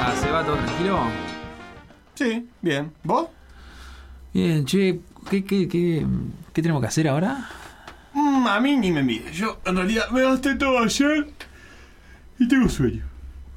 Ah, ¿se va todo tranquilo? Sí, bien. ¿Vos? Bien, che, ¿qué, qué, qué, qué tenemos que hacer ahora? Mm, a mí ni me mire. Yo en realidad me gasté todo ayer y tengo sueño.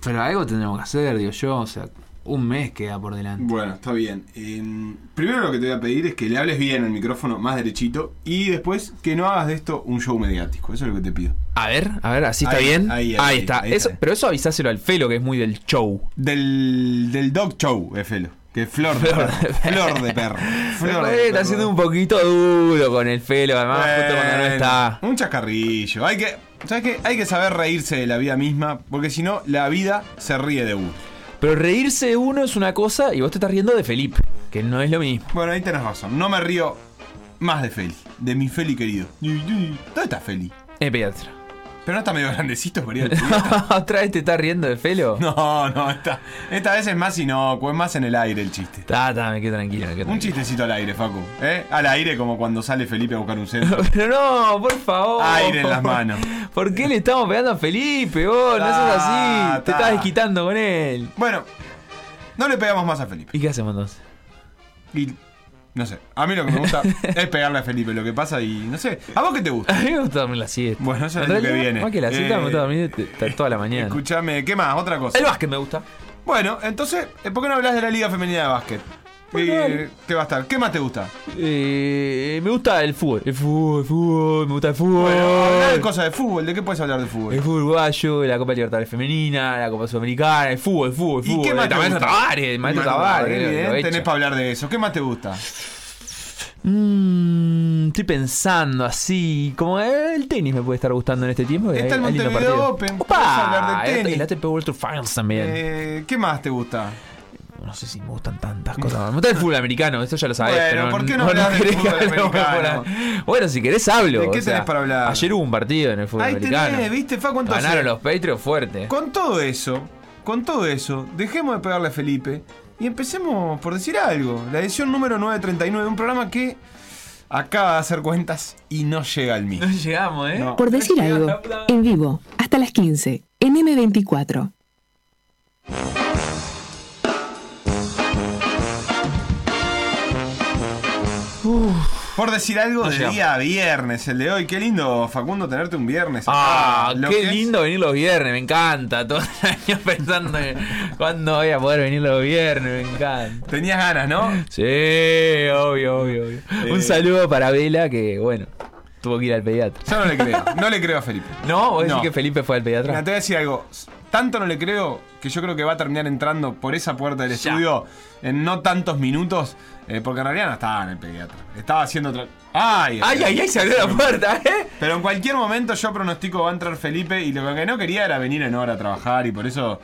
Pero algo tendremos que hacer, digo yo, o sea, un mes queda por delante. Bueno, está bien. Em, primero lo que te voy a pedir es que le hables bien al micrófono, más derechito, y después que no hagas de esto un show mediático. Eso es lo que te pido. A ver, a ver, así está Ahí, bien. ahí, ahí, está. ahí Eso- está. pero eso avisáselo al Felo, que es muy del show. Del, del dog show, Efelo. Que es flor de perro. Flor de perro. Flor de Eh, está siendo un poquito duro con el Felo, además, justo cuando no está. Un chascarrillo. Hay que, ¿sabes qué? Hay que saber reírse de la vida misma, porque si no, la vida se ríe de uno. Pero reírse de uno es una cosa y vos te estás riendo de Felipe, que no es lo mismo. Bueno, ahí tenés razón. No me río más de Feli, de mi Feli querido. ¿Dónde está Feli? Es pediatra. Pero no está medio grandecito para ir al pediatra. ¿Otra vez te estás riendo de Felo? No, no, esta, esta vez es más inocuo, es más en el aire el chiste. Está, está, me quedo tranquilo, me quedo Un tranquilo. chistecito al aire, Facu. ¿eh? Al aire como cuando sale Felipe a buscar un centro. Pero no, por favor. Aire en las manos. ¿Por qué le estamos pegando a Felipe, vos? No seas Ta, así. Te estás desquitando con él. Bueno, no le pegamos más a Felipe. ¿Y qué hacemos entonces? Y no sé, a mí lo que me gusta es pegarle a Felipe lo que pasa y no sé. ¿A vos qué te gusta? A mí me gusta dormir la siesta. Bueno, eso es lo que viene. Más que la siesta, Eh, me gusta dormir t- toda la mañana. Escúchame, ¿qué más? Otra cosa. El básquet me gusta. Bueno, entonces, ¿por qué no hablas de la Liga Femenina de Básquet? Bueno, Eh, dale. ¿Qué va a estar? ¿Qué más te gusta? Eh, me gusta el fútbol. El fútbol, el fútbol, me gusta el fútbol. Bueno, hablar de cosas de fútbol. ¿De qué puedes hablar de fútbol? El fútbol uruguayo, la Copa Libertadores Femenina, la Copa Sudamericana, el fútbol, el fútbol, el ¿Y fútbol. qué más te gusta? Tavares, el maestro lo- lo tenés para hablar de eso. ¿Qué más te gusta? Mm, estoy pensando así, como eh, el tenis me puede estar gustando en este tiempo. que Está hay- el Montevideo. Open, hablar de tenis. El ATP World Tour Finals también. Eh, ¿Qué más te gusta? No sé si me gustan tantas cosas. Me gusta el fútbol americano, eso ya lo sabés. Bueno, pero ¿por qué no hablas del querés que fútbol americano? Bueno, si querés hablo. ¿De qué o sea, tenés para hablar? Ayer hubo un partido en el fútbol Ahí americano. tenés, ¿viste? Entonces, Ganaron los Patriots fuerte. Con todo eso, con todo eso, dejemos de pegarle a Felipe y empecemos por decir algo. La edición número 939, un programa que acaba de hacer cuentas y no llega al mismo. No llegamos, ¿eh? No. Por decir algo, en vivo, hasta las 15, en M24. Por decir algo de día viernes, el de hoy. Qué lindo, Facundo, tenerte un viernes. Ah. Lo qué es- lindo venir los viernes, me encanta. Todo el año pensando en cuándo voy a poder venir los viernes, me encanta. Tenías ganas, ¿no? Sí, obvio, obvio, obvio. Eh. Un saludo para Vela que, bueno, tuvo que ir al pediatra. Yo no le creo. No le creo a Felipe. ¿No? ¿Vos decís No. que Felipe fue al pediatra? te voy a decir algo. Tanto no le creo que yo creo que va a terminar entrando por esa puerta del Ya. estudio en no tantos minutos. eh, porque en realidad no estaba en el pediatra. Estaba haciendo otra. ¡Ay! Ay, ay, ay, se abrió la puerta, ¿eh? Pero en cualquier momento yo pronostico va a entrar Felipe y lo que no quería era venir en hora a trabajar y por eso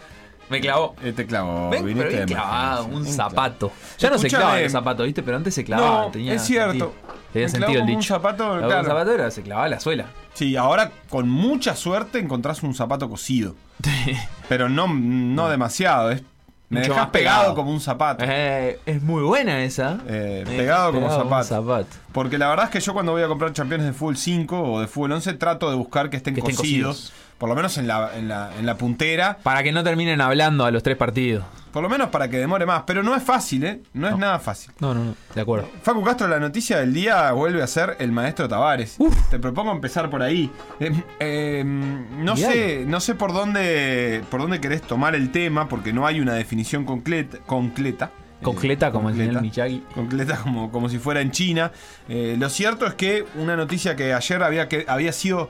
Me clavó. eh, te clavó. Ven, pero bien clavado, un zapato. Ya no se clavan los zapatos, ¿viste? Pero antes se clavaban. No, tenía es cierto. sentido. Tenía sentido el como un dicho. zapato, claro. Un zapato era, se clavaba la suela. Sí, ahora con mucha suerte encontrás un zapato cosido. Pero no, no demasiado. Es, me Mucho más pegado, pegado. como un zapato. Eh, es muy buena esa. Eh, Eh, pegado como un zapato. zapato. Porque la verdad es que yo cuando voy a comprar campeones de fútbol 5 o de fútbol 11 trato de buscar que estén, Que estén. Por lo menos en la, en, la, en la puntera. Para que no terminen hablando a los tres partidos. Por lo menos para que demore más. Pero no es fácil, ¿eh? No, es nada fácil. No, no, no. De acuerdo. Facu Castro, la noticia del día vuelve a ser el maestro Tavares. Te propongo empezar por ahí. Eh, eh, no Mirá. sé, no sé por dónde, por dónde querés tomar el tema, porque no hay una definición concreta. concreta. Concleta Eh, como el señor. Miyagi. Concreta como, como si fuera en China. Eh, lo cierto es que una noticia que ayer había, que, había sido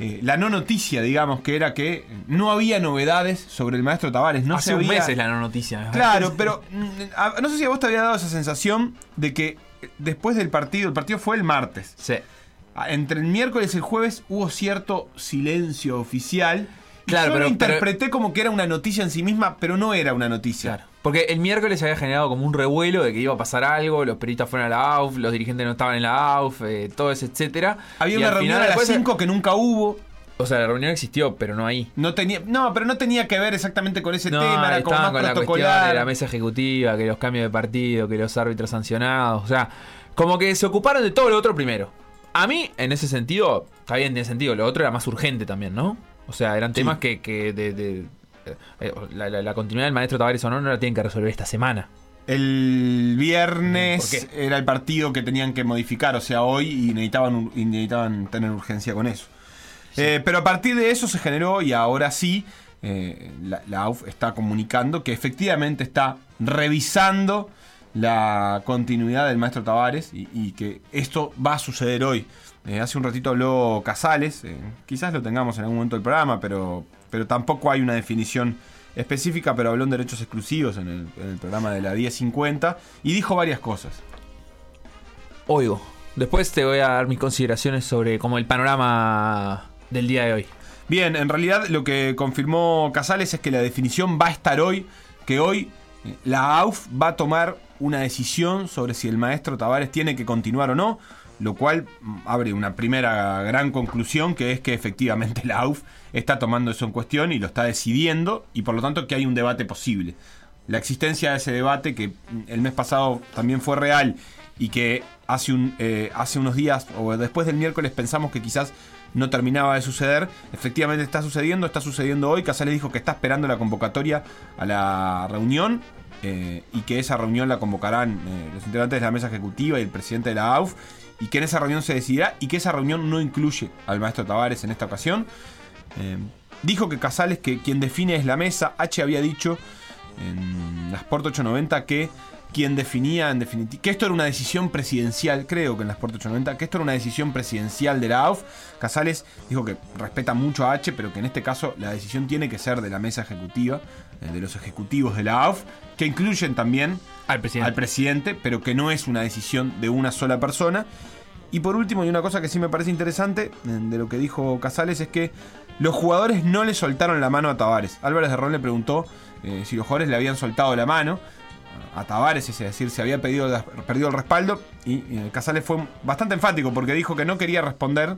eh, la no noticia, digamos, que era que no había novedades sobre el maestro Tavares. No Hace se un había- mes es la no noticia. Claro, pero mm, a- no sé si a vos te había dado esa sensación de que eh, después del partido, el partido fue el martes. Sí. Entre el miércoles y el jueves hubo cierto silencio oficial. Claro, yo pero- lo interpreté como que era una noticia en sí misma, pero no era una noticia. Claro. Porque el miércoles se había generado como un revuelo de que iba a pasar algo, los periodistas fueron a la AUF, los dirigentes no estaban en la AUF, eh, todo eso, etcétera. Había Y una reunión final, a las después- 5 que nunca hubo. O sea, la reunión existió, pero no ahí. No tenía, no, pero no tenía que ver exactamente con ese No, tema, era como más con la cuestión de la mesa ejecutiva, que los cambios de partido, que los árbitros sancionados. O sea, como que se ocuparon de todo lo otro primero. A mí, en ese sentido, está bien, tiene sentido. Lo otro era más urgente también, ¿no? O sea, eran Sí. temas que, que de, de- la, la- la continuidad del maestro Tavares o no, no la tienen que resolver esta semana. El ¿Por viernes era el partido que tenían que modificar, o sea, hoy, y necesitaban, y necesitaban tener urgencia con eso. Eh, pero a partir de eso se generó, y ahora sí, eh, la, la AUF está comunicando que efectivamente está revisando la continuidad del maestro Tavares y, y que esto va a suceder hoy. Eh, hace un ratito habló Casales, eh, quizás lo tengamos en algún momento del programa, pero, pero tampoco hay una definición específica, pero habló en derechos exclusivos en el, en el programa de la 1050 y dijo varias cosas. Oigo. Después te voy a dar mis consideraciones sobre como el panorama del día de hoy. Bien, en realidad lo que confirmó Casales es que la definición va a estar hoy, que hoy eh, la AUF va a tomar una decisión sobre si el maestro Tavares tiene que continuar o no, lo cual abre una primera gran conclusión que es que efectivamente la AUF está tomando eso en cuestión y lo está decidiendo y por lo tanto que hay un debate posible. La existencia de ese debate que el mes pasado también fue real y que hace, un, eh, hace unos días o después del miércoles pensamos que quizás no terminaba de suceder. Efectivamente está sucediendo, está sucediendo hoy. Casales dijo que está esperando la convocatoria a la reunión eh, y que esa reunión la convocarán eh, los integrantes de la mesa ejecutiva y el presidente de la AUF y que en esa reunión se decidirá y que esa reunión no incluye al maestro Tavares en esta ocasión. Eh, dijo que Casales, que quien define es la mesa. H había dicho en la Sport 890 que quien definía en definitiva que esto era una decisión presidencial, creo que en la Sport 890, que esto era una decisión presidencial de la AUF. Casales dijo que respeta mucho a H, pero que en este caso la decisión tiene que ser de la mesa ejecutiva, de los ejecutivos de la AUF, que incluyen también Al presidente. al presidente, pero que no es una decisión de una sola persona. Y por último, y una cosa que sí me parece interesante eh, de lo que dijo Casales es que los jugadores no le soltaron la mano a Tavares. Álvarez de Ron le preguntó eh, si los jugadores le habían soltado la mano a Tavares, es decir, se había pedido, perdido el respaldo. Y eh, Casales fue bastante enfático porque dijo que no quería responder,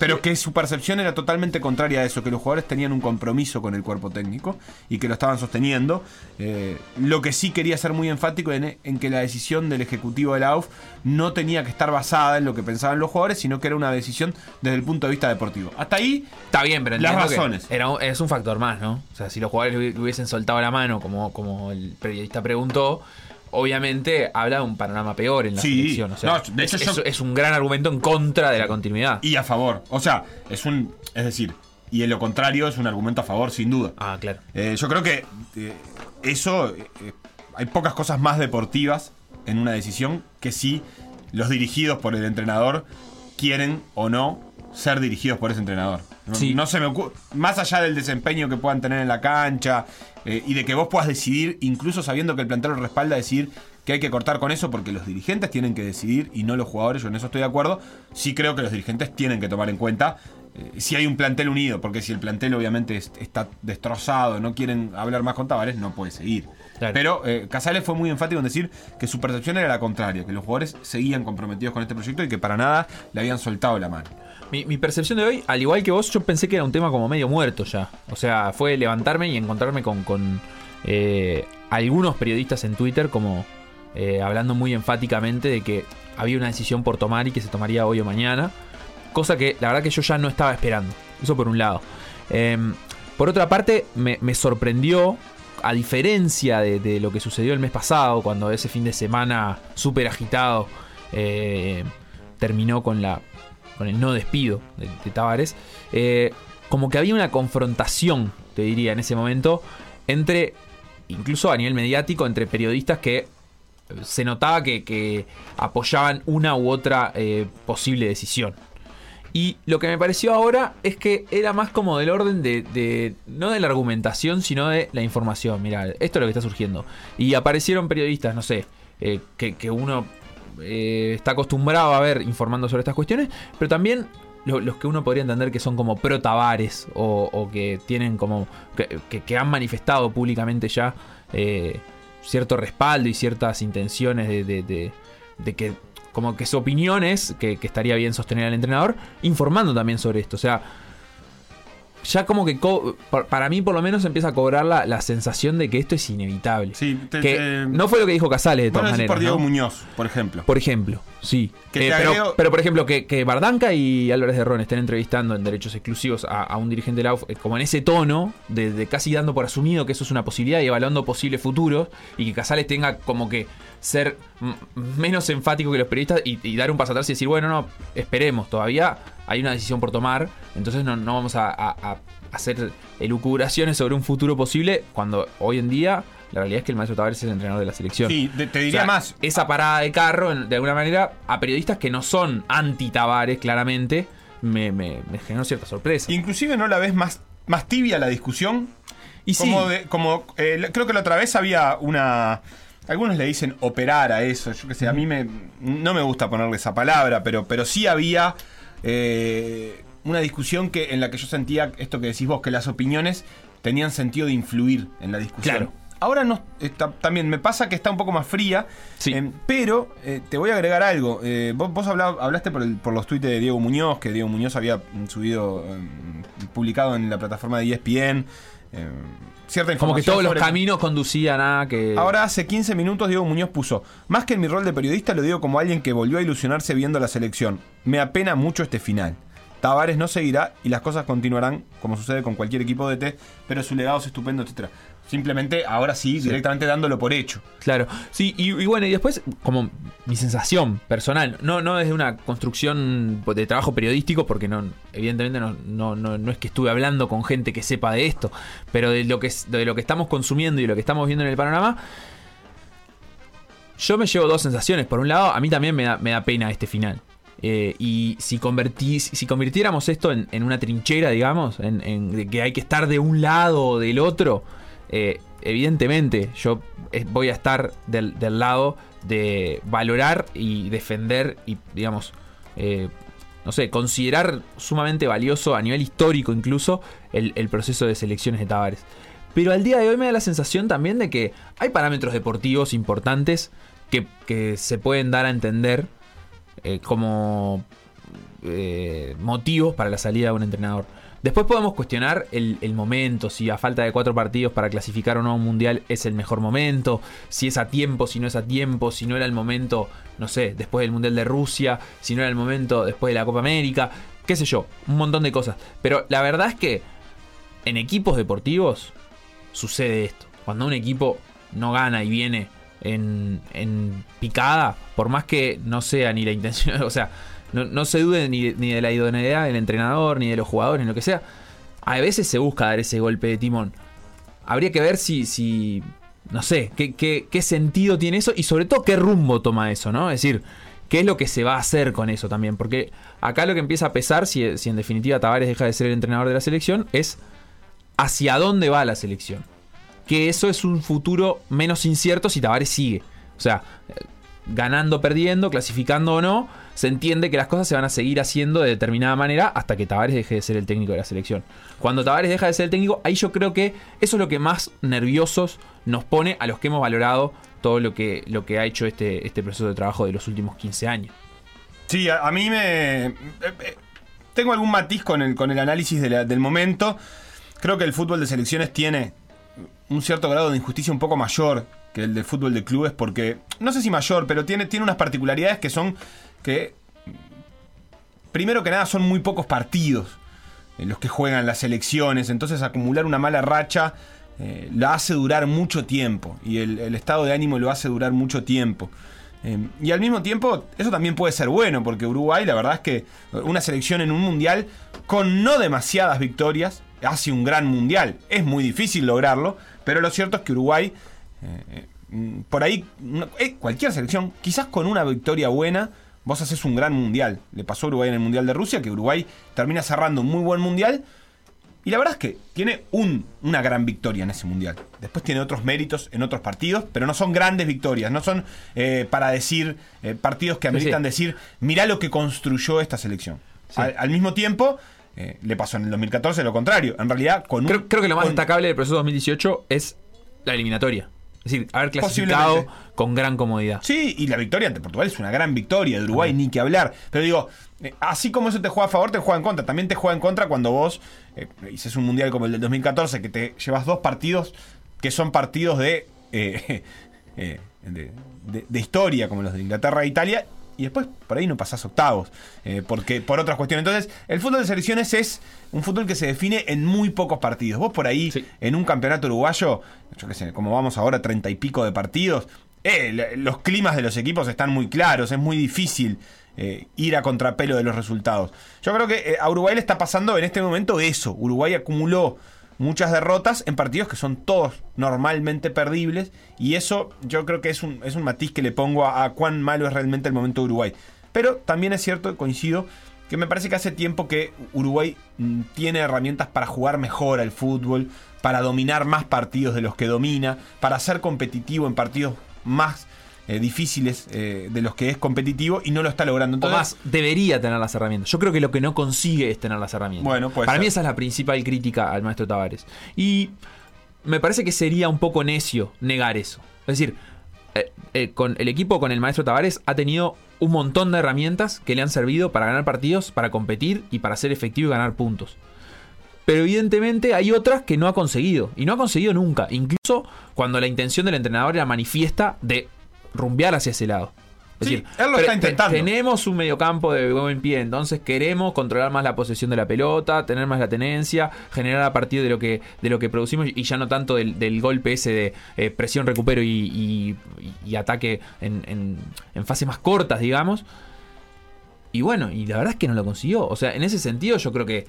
pero que su percepción era totalmente contraria a eso, que los jugadores tenían un compromiso con el cuerpo técnico y que lo estaban sosteniendo. Eh, lo que sí quería ser muy enfático en, en que la decisión del ejecutivo de la AUF no tenía que estar basada en lo que pensaban los jugadores, sino que era una decisión desde el punto de vista deportivo. Hasta ahí, Está bien, pero Las que razones. Era, es un factor más, ¿no? O sea, si los jugadores le hubiesen soltado la mano, como, como el periodista preguntó, obviamente habla de un panorama peor en la Sí. selección. O sea, No, de hecho es, yo- es- es un gran argumento en contra de la continuidad. y a favor. O sea, es un. Es decir, y en lo contrario es un argumento a favor, sin duda. Ah, claro. Eh, yo creo que eh, eso. eh, hay pocas cosas más deportivas en una decisión que si los dirigidos por el entrenador quieren o no ser dirigidos por ese entrenador. No, se me ocurre. Más allá del desempeño que puedan tener en la cancha eh, y de que vos puedas decidir, incluso sabiendo que el plantel lo respalda, decir que hay que cortar con eso porque los dirigentes tienen que decidir y no los jugadores. Yo en eso estoy de acuerdo. Sí creo que los dirigentes tienen que tomar en cuenta eh, si hay un plantel unido, porque si el plantel obviamente es- está destrozado, no quieren hablar más con Tavares, no puede seguir. Claro. Pero eh, Casales fue muy enfático en decir que su percepción era la contraria, que los jugadores seguían comprometidos con este proyecto y que para nada le habían soltado la mano. Mi, percepción de hoy, al igual que vos, yo pensé que era un tema como medio muerto ya. O sea, fue levantarme y encontrarme con, con, eh, algunos periodistas en Twitter como eh, hablando muy enfáticamente de que había una decisión por tomar y que se tomaría hoy o mañana. Cosa que la verdad que yo ya no estaba esperando. Eso por un lado. Em, por otra parte, me, me sorprendió, a diferencia de, de lo que sucedió el mes pasado, cuando ese fin de semana súper agitado eh, terminó con la con el no despido de, Tavares, eh, como que había una confrontación, te diría, en ese momento, entre, incluso a nivel mediático, entre periodistas que eh, se notaba que, apoyaban una u otra eh, posible decisión. Y lo que me pareció ahora es que era más como del orden de, no de la argumentación, sino de la información. Mira, esto es lo que está surgiendo. Y aparecieron periodistas, no sé, que uno eh, está acostumbrado a ver informando sobre estas cuestiones, pero también lo- los que uno podría entender que son como pro Tavares o, que tienen como. que, han manifestado públicamente ya eh, cierto respaldo y ciertas intenciones de, de- de- de que. como que su opinión es que, que estaría bien sostener al entrenador, informando también sobre esto. O sea. Ya como que para mí por lo menos empieza a cobrar la, la sensación de que esto es inevitable. Sí, te- que te- no fue lo que dijo Casales de Bueno, todas maneras. por Diego ¿no? Muñoz, por ejemplo. Por ejemplo, sí. Que Eh, pero, agrego- pero, por ejemplo, que, que Bardanca y Álvarez de Ron estén entrevistando en derechos exclusivos a, a un dirigente de la UF, eh, como en ese tono, de, de casi dando por asumido que eso es una posibilidad y evaluando posibles futuros, y que Casales tenga como que ser menos enfático que los periodistas y, y dar un paso atrás y decir, bueno, no, esperemos, todavía hay una decisión por tomar, entonces no, no vamos a, a- a hacer elucubraciones sobre un futuro posible, cuando hoy en día la realidad es que el maestro Tavares es el entrenador de la selección. Sí, te, te O diría sea, más. Esa parada de carro, de alguna manera, a periodistas que no son anti-Tavares, claramente, me, me- me generó cierta sorpresa. Inclusive no la ves más, más tibia la discusión. Y sí, Como, de- como eh, creo que la otra vez había una. Algunos le dicen operar a eso. Yo qué sé, a mí me, no me gusta ponerle esa palabra, pero, pero sí había eh, una discusión que, en la que yo sentía esto que decís vos, que las opiniones tenían sentido de influir en la discusión. Claro. Ahora no, está- también me pasa que está un poco más fría, Sí. em, pero eh, te voy a agregar algo. Eh, vos vos habla- hablaste por, el- por los tweets de Diego Muñoz, que Diego Muñoz había subido, em, publicado en la plataforma de ESPN. Cierta como que todos los sobre- caminos conducían a que... Ahora hace 15 minutos Diego Muñoz puso, más que en mi rol de periodista lo digo como alguien que volvió a ilusionarse viendo la selección. Me apena mucho este final. Tavares no seguirá y las cosas continuarán como sucede con cualquier equipo de T, pero su legado es estupendo, etcétera. Simplemente ahora sí, directamente dándolo por hecho. Claro, sí, y, y bueno, y después, como mi sensación personal, no, no desde una construcción de trabajo periodístico, porque no, evidentemente no, no, no, no es que estuve hablando con gente que sepa de esto, pero de lo que, de lo que estamos consumiendo y de lo que estamos viendo en el panorama, yo me llevo dos sensaciones. Por un lado, a mí también me da, me da pena este final. Eh, y si, convertís, si convirtiéramos esto en, en una trinchera, digamos, en, en que hay que estar de un lado o del otro, eh, evidentemente yo eh, voy a estar del, lado de valorar y defender y, digamos, eh, no sé, considerar sumamente valioso a nivel histórico incluso el, proceso de selecciones de Tavares. Pero al día de hoy me da la sensación también de que hay parámetros deportivos importantes que, se pueden dar a entender como motivos para la salida de un entrenador. Después podemos cuestionar el, el momento, si a falta de cuatro partidos para clasificar o no a un mundial es el mejor momento, si es a tiempo, si no es a tiempo, si no era el momento, no sé, después del mundial de Rusia, si no era el momento después de la Copa América, qué sé yo, un montón de cosas. Pero la verdad es que en equipos deportivos sucede esto. Cuando un equipo no gana y viene en, en picada, por más que no sea ni la intención, o sea, no, no se dude ni, ni de la idoneidad del entrenador, ni de los jugadores, ni lo que sea. A veces se busca dar ese golpe de timón. Habría que ver si, si no sé, qué, qué, qué sentido tiene eso y sobre todo qué rumbo toma eso, ¿no? Es decir, qué es lo que se va a hacer con eso también. Porque acá lo que empieza a pesar, si, si en definitiva Tavares deja de ser el entrenador de la selección, es hacia dónde va la selección. Que eso es un futuro menos incierto si Tavares sigue. O sea, ganando, perdiendo, clasificando o no, se entiende que las cosas se van a seguir haciendo de determinada manera hasta que Tavares deje de ser el técnico de la selección. Cuando Tavares deja de ser el técnico, ahí yo creo que eso es lo que más nerviosos nos pone a los que hemos valorado todo lo que, lo que ha hecho este, este proceso de trabajo de los últimos 15 años. Sí, a, mí me. eh, eh, tengo algún matiz con el, con el análisis del momento. Creo que el fútbol de selecciones tiene un cierto grado de injusticia un poco mayor que el del fútbol de clubes, porque. No sé si mayor, pero tiene, tiene unas particularidades que son. que. Primero que nada, son muy pocos partidos en los que juegan las selecciones. Entonces, acumular una mala racha. eh, la hace durar mucho tiempo y el, el estado de ánimo lo hace durar mucho tiempo. Eh, y al mismo tiempo, eso también puede ser bueno, porque Uruguay, la verdad es que una selección en un mundial con no demasiadas victorias hace un gran mundial. Es muy difícil lograrlo, pero lo cierto es que Uruguay, eh, eh, por ahí, eh, cualquier selección, quizás con una victoria buena, vos haces un gran mundial. Le pasó a Uruguay en el mundial de Rusia, que Uruguay termina cerrando un muy buen mundial. Y la verdad es que tiene un- una gran victoria en ese mundial. Después tiene otros méritos en otros partidos, pero no son grandes victorias. No son para decir partidos que ameritan sí. decir, mirá lo que construyó esta selección. Sí. Al, al mismo tiempo, eh, le pasó en el 2014 lo contrario. En realidad, con un- Creo, creo que lo más con- destacable del proceso 2018 es la eliminatoria. Es decir, haber clasificado con gran comodidad. Sí, y la victoria ante Portugal es una gran victoria. De Uruguay ni que hablar. Pero digo, eh, así como eso te juega a favor, te juega en contra. También te juega en contra cuando vos eh, hiciste un mundial como el del 2014, que te llevas dos partidos que son partidos de, eh, eh, de, de- de historia, como los de Inglaterra e Italia. Y después por ahí no pasás octavos. eh, porque por otras cuestiones. Entonces, el fútbol de selecciones es un fútbol que se define en muy pocos partidos. Vos por ahí, Sí. en un campeonato uruguayo, yo qué sé, como vamos ahora, treinta y pico de partidos, eh, los climas de los equipos están muy claros, es muy difícil eh, ir a contrapelo de los resultados. Yo creo que eh, a Uruguay le está pasando en este momento eso. Uruguay acumuló muchas derrotas en partidos que son todos normalmente perdibles y eso yo creo que es un, es un matiz que le pongo a, a cuán malo es realmente el momento de Uruguay. Pero también es cierto, coincido, que me parece que hace tiempo que Uruguay mm, tiene herramientas para jugar mejor al fútbol, para dominar más partidos de los que domina, para ser competitivo en partidos más eh, difíciles eh, de los que es competitivo y no lo está logrando. O Entonces, más, debería tener las herramientas. Yo creo que lo que no consigue es tener las herramientas. Bueno, Para ser. mí esa es la principal crítica al maestro Tavares. Y me parece que sería un poco necio negar eso. Es decir, eh, eh, con el equipo con el maestro Tavares ha tenido un montón de herramientas que le han servido para ganar partidos, para competir y para ser efectivo y ganar puntos. Pero evidentemente hay otras que no ha conseguido. Y no ha conseguido nunca. Incluso cuando la intención del entrenador era manifiesta de rumbear hacia ese lado. Es Sí, decir, él lo está te- intentando. tenemos un mediocampo de buen pie, entonces queremos controlar más la posesión de la pelota, tener más la tenencia, generar a partir de lo que, de lo que producimos y ya no tanto del, del golpe ese de eh, presión, recupero y, y- y ataque en, en- en fases más cortas, digamos. Y bueno, y la verdad es que no lo consiguió. O sea, en ese sentido yo creo que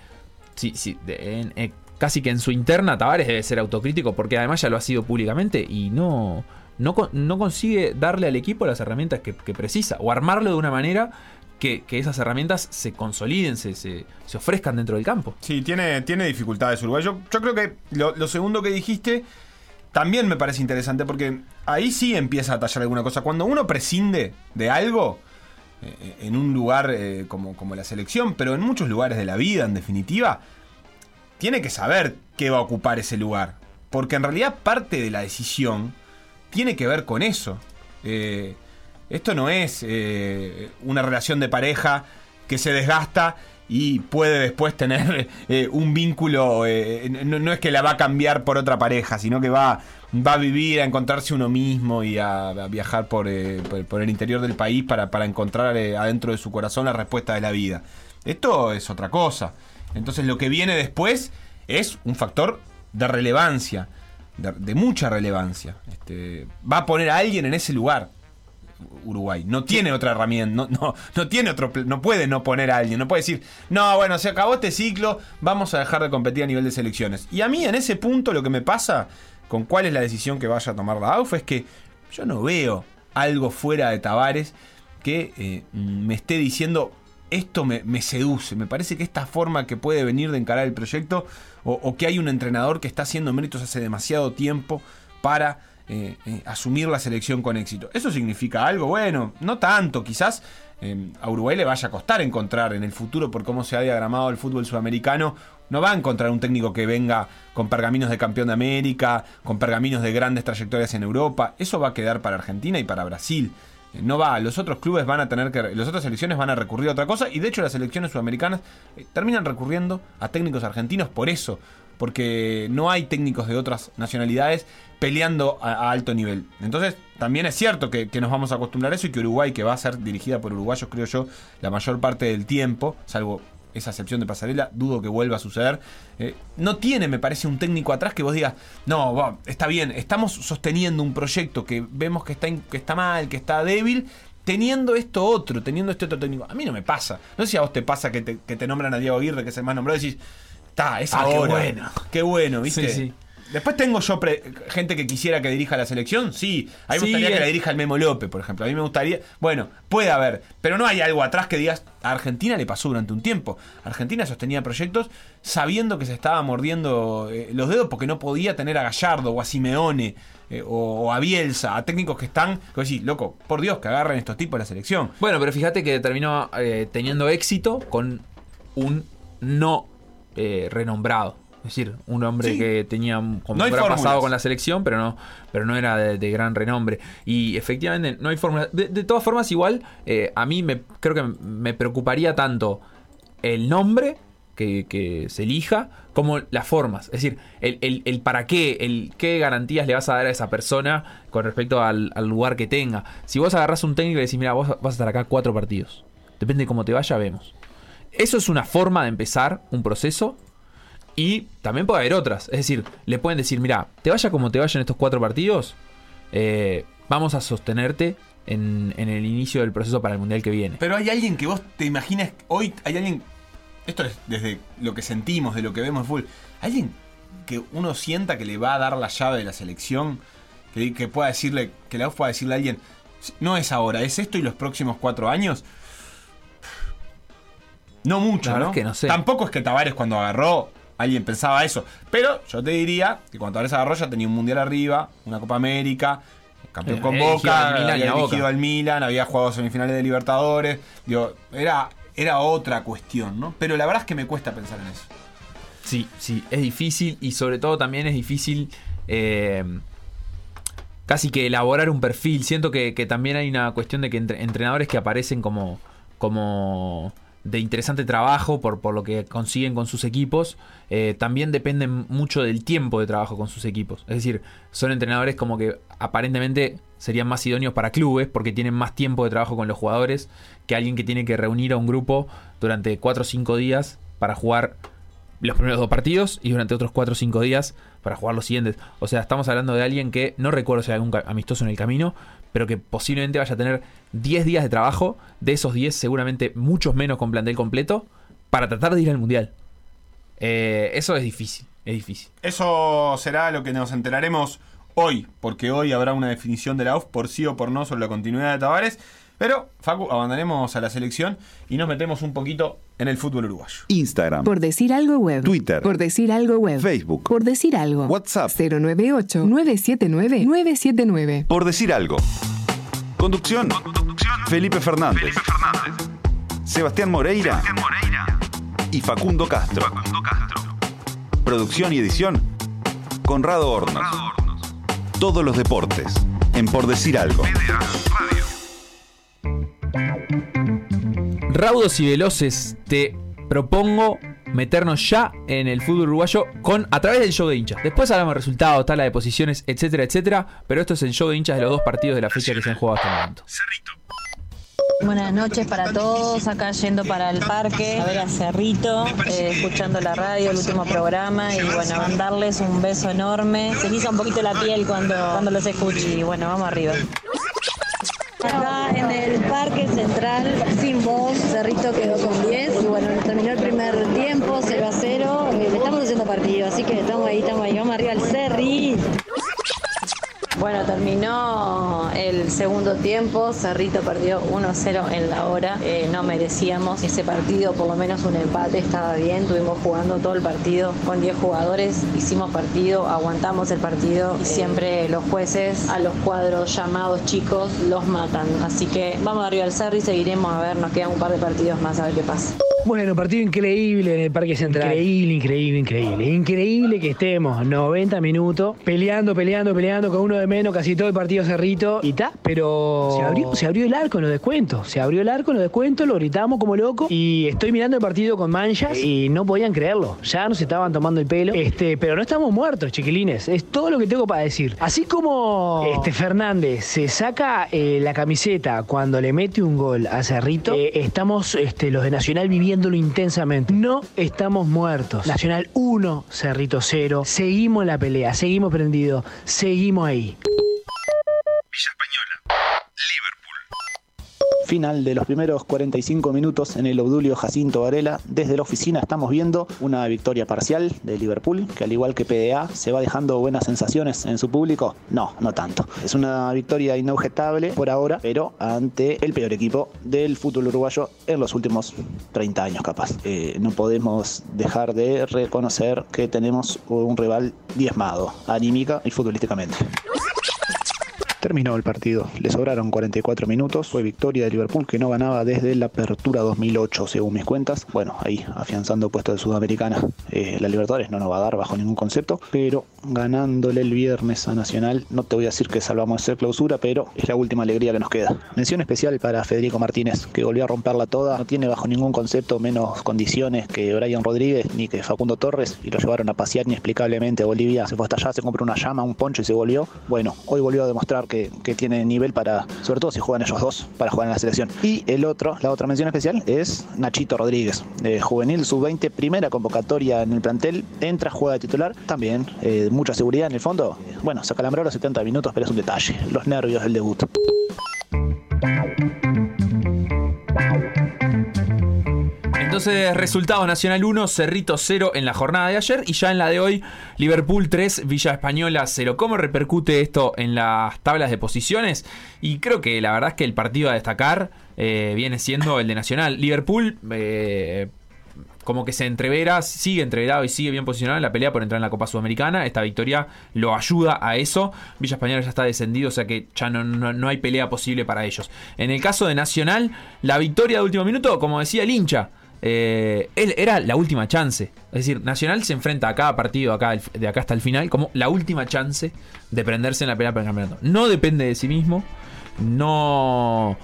sí, sí, de- en- eh, casi que en su interna Tavares debe ser autocrítico porque además ya lo ha sido públicamente y no, no, no consigue darle al equipo las herramientas que, precisa o armarlo de una manera que, que esas herramientas se consoliden, se, se, ofrezcan dentro del campo. Sí, tiene, tiene dificultades Uruguay. Yo, yo creo que lo, lo segundo que dijiste también me parece interesante porque ahí sí empieza a tallar alguna cosa. Cuando uno prescinde de algo eh, en un lugar eh, como, como la selección, pero en muchos lugares de la vida, en definitiva, tiene que saber qué va a ocupar ese lugar. Porque en realidad parte de la decisión tiene que ver con eso. Eh, esto no es eh, una relación de pareja que se desgasta y puede después tener eh, un vínculo, no, es que la va a cambiar por otra pareja, sino que va, va a vivir, a encontrarse uno mismo y a, viajar por, el interior del país para, para encontrar adentro de su corazón la respuesta de la vida. Esto es otra cosa. Entonces lo que viene después es un factor de relevancia, de, mucha relevancia. Este, va a poner a alguien en ese lugar. Uruguay. No tiene otra herramienta, no, no, no tiene otro, no puede no poner a alguien, no puede decir, no, bueno, se acabó este ciclo, vamos a dejar de competir a nivel de selecciones. Y a mí en ese punto lo que me pasa con cuál es la decisión que vaya a tomar la AUF es que yo no veo algo fuera de Tavares que eh, me esté diciendo esto me, me seduce, me parece que esta forma que puede venir de encarar el proyecto o, que hay un entrenador que está haciendo méritos hace demasiado tiempo para eh, eh, asumir la selección con éxito. ¿Eso significa algo? Bueno, no tanto, quizás eh, a Uruguay le vaya a costar encontrar en el futuro, por cómo se ha diagramado el fútbol sudamericano, no va a encontrar un técnico que venga con pergaminos de campeón de América, con pergaminos de grandes trayectorias en Europa. Eso va a quedar para Argentina y para Brasil. No va, los otros clubes van a tener que, las otras selecciones van a recurrir a otra cosa y de hecho las selecciones sudamericanas eh, terminan recurriendo a técnicos argentinos por eso, porque no hay técnicos de otras nacionalidades peleando a, a alto nivel. Entonces también es cierto que, que nos vamos a acostumbrar a eso y que Uruguay, que va a ser dirigida por uruguayos, creo yo, la mayor parte del tiempo, salvo esa excepción de pasarela, dudo que vuelva a suceder. Eh, no tiene, me parece, un técnico atrás que vos digas, no, va, está bien, estamos sosteniendo un proyecto que vemos que está, que está mal, que está débil, teniendo esto otro, teniendo este otro técnico. A mí no me pasa. No sé si a vos te pasa que te, que te nombran a Diego Aguirre, que es el más nombrado, y decís, está, es Ah, qué ahora. bueno. Qué bueno, ¿viste? Sí, sí. Después tengo yo pre- gente que quisiera que dirija la selección, sí. A mí me gustaría que la dirija el Memo López, por ejemplo. A mí me gustaría. Bueno, puede haber, pero no hay algo atrás que digas. A Argentina le pasó durante un tiempo. Argentina sostenía proyectos sabiendo que se estaba mordiendo eh, los dedos porque no podía tener a Gallardo o a Simeone eh, o, o a Bielsa, a técnicos que están. Que decís, loco, por Dios, que agarren estos tipos la selección. Bueno, pero fíjate que terminó eh, teniendo éxito con un no renombrado. Es decir, un hombre Sí. que tenía un- como No un gran fórmulas. pasado con la selección, pero no, pero no era de, de gran renombre. Y efectivamente no hay fórmula. De, de todas formas, igual, eh, a mí me creo que me preocuparía tanto el nombre que, que se elija como las formas. Es decir, el, el- el para qué, el qué garantías le vas a dar a esa persona con respecto al, al lugar que tenga. Si vos agarrás un técnico y le decís, mira, vos vas a estar acá cuatro partidos. Depende de cómo te vaya, vemos. Eso es una forma de empezar un proceso. Y también puede haber otras. Es decir, le pueden decir, mira, te vaya como te vaya en estos cuatro partidos, eh, vamos a sostenerte en, en el inicio del proceso para el Mundial que viene. Pero hay alguien que vos te imaginas. Hoy hay alguien. Esto es desde lo que sentimos, de lo que vemos en fútbol. Alguien que uno sienta que le va a dar la llave de la selección. Que, que pueda decirle. Que la pueda decirle a alguien. No es ahora, es esto y los próximos cuatro años. No mucho, ¿no? es que no sé. Tampoco es que Tavares cuando agarró. Alguien pensaba eso. Pero yo te diría que cuando Tavares agarró ya tenía un mundial arriba, una Copa América, campeón Eh, con dirigido Boca, al Milan y había dirigido al Milan, había jugado semifinales de Libertadores. Digo, era, era otra cuestión, ¿no? Pero la verdad es que me cuesta pensar en eso. Sí, sí, es difícil y sobre todo también es difícil eh, casi que elaborar un perfil. Siento que, que también hay una cuestión de que entre- entrenadores que aparecen como, como de interesante trabajo por, por lo que consiguen con sus equipos, eh, también dependen mucho del tiempo de trabajo con sus equipos. Es decir, son entrenadores como que aparentemente serían más idóneos para clubes porque tienen más tiempo de trabajo con los jugadores que alguien que tiene que reunir a un grupo durante 4 o 5 días para jugar los primeros dos partidos y durante otros 4 o 5 días para jugar los siguientes. O sea, estamos hablando de alguien que no recuerdo si hay algún amistoso en el camino, pero que posiblemente vaya a tener 10 días de trabajo, de esos 10 seguramente muchos menos con plantel completo, para tratar de ir al Mundial. Eh, eso es difícil, es difícil. Eso será lo que nos enteraremos hoy, porque hoy habrá una definición de la UF por sí o por no sobre la continuidad de Tavares. Pero, Facu, abandonemos a la selección y nos metemos un poquito en el fútbol uruguayo. Instagram, Por decir algo web. Twitter. Por decir algo web. Facebook. Por decir algo. WhatsApp. 098-979-979. por decir algo. Conducción. Felipe Fernández. Sebastián Moreira. Y Facundo Castro. Producción y edición. Conrado Hornos. Todos los deportes. En Por decir algo. Raudos y veloces, te propongo meternos ya en el fútbol uruguayo con a través del show de hinchas. Después hablamos de resultados, tabla de posiciones, etcétera, etcétera. Pero esto es el show de hinchas de los dos partidos de la fecha que se han jugado hasta el momento. Buenas noches para todos, acá yendo para el parque, a ver a Cerrito, eh, escuchando la radio, el último programa y bueno, mandarles un beso enorme. Se me hizo un poquito la piel cuando, cuando los escuché y bueno, vamos arriba. Acá en el Parque Central, sin voz, Cerrito quedó con 10 y bueno, terminó el primer tiempo, 0 a 0. Eh, le estamos haciendo partido, así que estamos ahí, estamos ahí, vamos arriba al Cerri. Bueno, terminó el segundo tiempo, Cerrito perdió 1-0 en la hora, Eh, no merecíamos ese partido, por lo menos un empate estaba bien, estuvimos jugando todo el partido con 10 jugadores, hicimos partido, aguantamos el partido y siempre los jueces a los cuadros llamados chicos los matan, así que vamos arriba al Cerri y seguiremos a ver, nos quedan un par de partidos más a ver qué pasa. Bueno, partido increíble en el Parque Central. Increíble, increíble, increíble. Increíble que estemos 90 minutos peleando, peleando, peleando con uno de menos casi todo el partido cerrito y ta. Pero se abrió, se abrió el arco en los descuentos. Se abrió el arco en los descuentos, lo gritamos como loco. Y estoy mirando el partido con manchas y no podían creerlo. Ya nos estaban tomando el pelo. Este, pero no estamos muertos, chiquilines. Es todo lo que tengo para decir. Así como este Fernández se saca eh, la camiseta cuando le mete un gol a Cerrito, eh, estamos este, los de Nacional viviéndolo intensamente. No estamos muertos. Nacional 1, Cerrito 0. Seguimos la pelea, seguimos prendidos, seguimos ahí. Villa Española, Liverpool. Final de los primeros 45 minutos en el Obdulio Jacinto Varela. Desde la oficina estamos viendo una victoria parcial de Liverpool, que al igual que PDA se va dejando buenas sensaciones en su público. No, no tanto. Es una victoria inobjetable por ahora, pero ante el peor equipo del fútbol uruguayo en los últimos 30 años capaz. Eh, no podemos dejar de reconocer que tenemos un rival diezmado, anímica y futbolísticamente. Terminó el partido, le sobraron 44 minutos, fue victoria de Liverpool que no ganaba desde la apertura 2008 según mis cuentas. Bueno, ahí afianzando puesto de Sudamericana. Eh, la Libertadores no nos va a dar bajo ningún concepto, pero ganándole el viernes a Nacional, no te voy a decir que salvamos esa clausura, pero es la última alegría que nos queda. Mención especial para Federico Martínez, que volvió a romperla toda, no tiene bajo ningún concepto menos condiciones que Brian Rodríguez ni que Facundo Torres y lo llevaron a pasear inexplicablemente a Bolivia. Se fue hasta allá, se compró una llama, un poncho y se volvió. Bueno, hoy volvió a demostrar que, tiene nivel para, sobre todo si juegan ellos dos, para jugar en la selección. Y el otro, la otra mención especial es Nachito Rodríguez, juvenil sub-20, primera convocatoria en el plantel, entra, juega de titular, también eh, mucha seguridad en el fondo. Bueno, se acalambró los 70 minutos, pero es un detalle, los nervios del debut. Entonces, resultado Nacional 1, Cerrito 0 en la jornada de ayer y ya en la de hoy, Liverpool 3, Villa Española 0. ¿Cómo repercute esto en las tablas de posiciones? Y creo que la verdad es que el partido a destacar eh, viene siendo el de Nacional. Liverpool, eh, como que se entrevera, sigue entreverado y sigue bien posicionado en la pelea por entrar en la Copa Sudamericana. Esta victoria lo ayuda a eso. Villa Española ya está descendido, o sea que ya no, no hay pelea posible para ellos. En el caso de Nacional, la victoria de último minuto, como decía el hincha, eh, él era la última chance. Es decir, Nacional se enfrenta a cada partido de acá hasta el final como la última chance de prenderse en la pelea por el campeonato. No depende de sí mismo. No.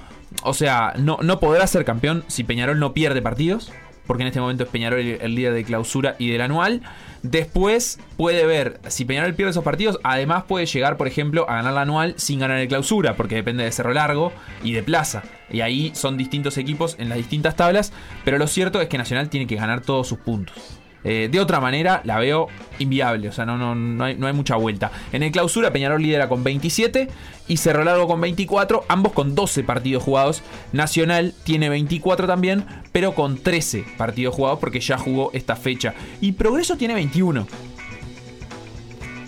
O sea, no podrá ser campeón si Peñarol no pierde partidos. Porque en este momento es Peñarol el, el líder de clausura y del anual. Después puede ver, si Peñarol pierde esos partidos, además puede llegar, por ejemplo, a ganar la anual sin ganar el clausura, porque depende de Cerro Largo y de Plaza. Y ahí son distintos equipos en las distintas tablas, pero lo cierto es que Nacional tiene que ganar todos sus puntos. Eh, de otra manera, la veo inviable, o sea, no, no, no, hay, no hay mucha vuelta. En el clausura, Peñarol lidera con 27 y Cerro Largo con 24, ambos con 12 partidos jugados. Nacional tiene 24 también, pero con 13 partidos jugados porque ya jugó esta fecha. Y Progreso tiene 21.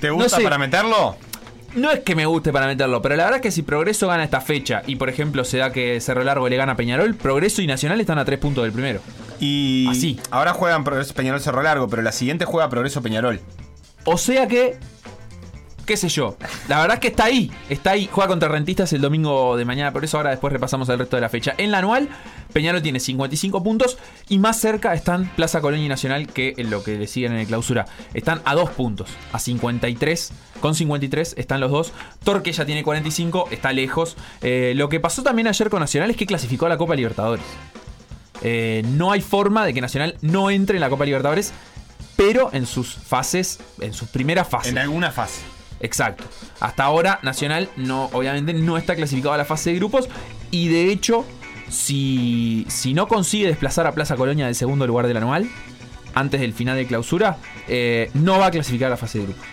¿Te gusta No sé. para meterlo? No es que me guste para meterlo, pero la verdad es que si Progreso gana esta fecha y por ejemplo se da que Cerro Largo le gana a Peñarol, Progreso y Nacional están a 3 puntos del primero. Y Así. ahora juegan Progreso Peñarol Cerro Largo, pero la siguiente juega Progreso Peñarol. O sea que, qué sé yo, la verdad es que está ahí, está ahí, juega contra Rentistas el domingo de mañana, por eso ahora después repasamos el resto de la fecha. En la anual, Peñarol tiene 55 puntos y más cerca están Plaza Colonia y Nacional que lo que le siguen en el clausura. Están a 2 puntos, a 53, con 53 están los dos. Torque ya tiene 45, está lejos. Eh, lo que pasó también ayer con Nacional es que clasificó a la Copa Libertadores. Eh, no hay forma de que Nacional no entre en la Copa Libertadores, pero en sus fases, en sus primeras fases. En alguna fase. Exacto. Hasta ahora Nacional no, obviamente no está clasificado a la fase de grupos y de hecho, si, si no consigue desplazar a Plaza Colonia del segundo lugar del anual antes del final de clausura, eh, no va a clasificar a la fase de grupos.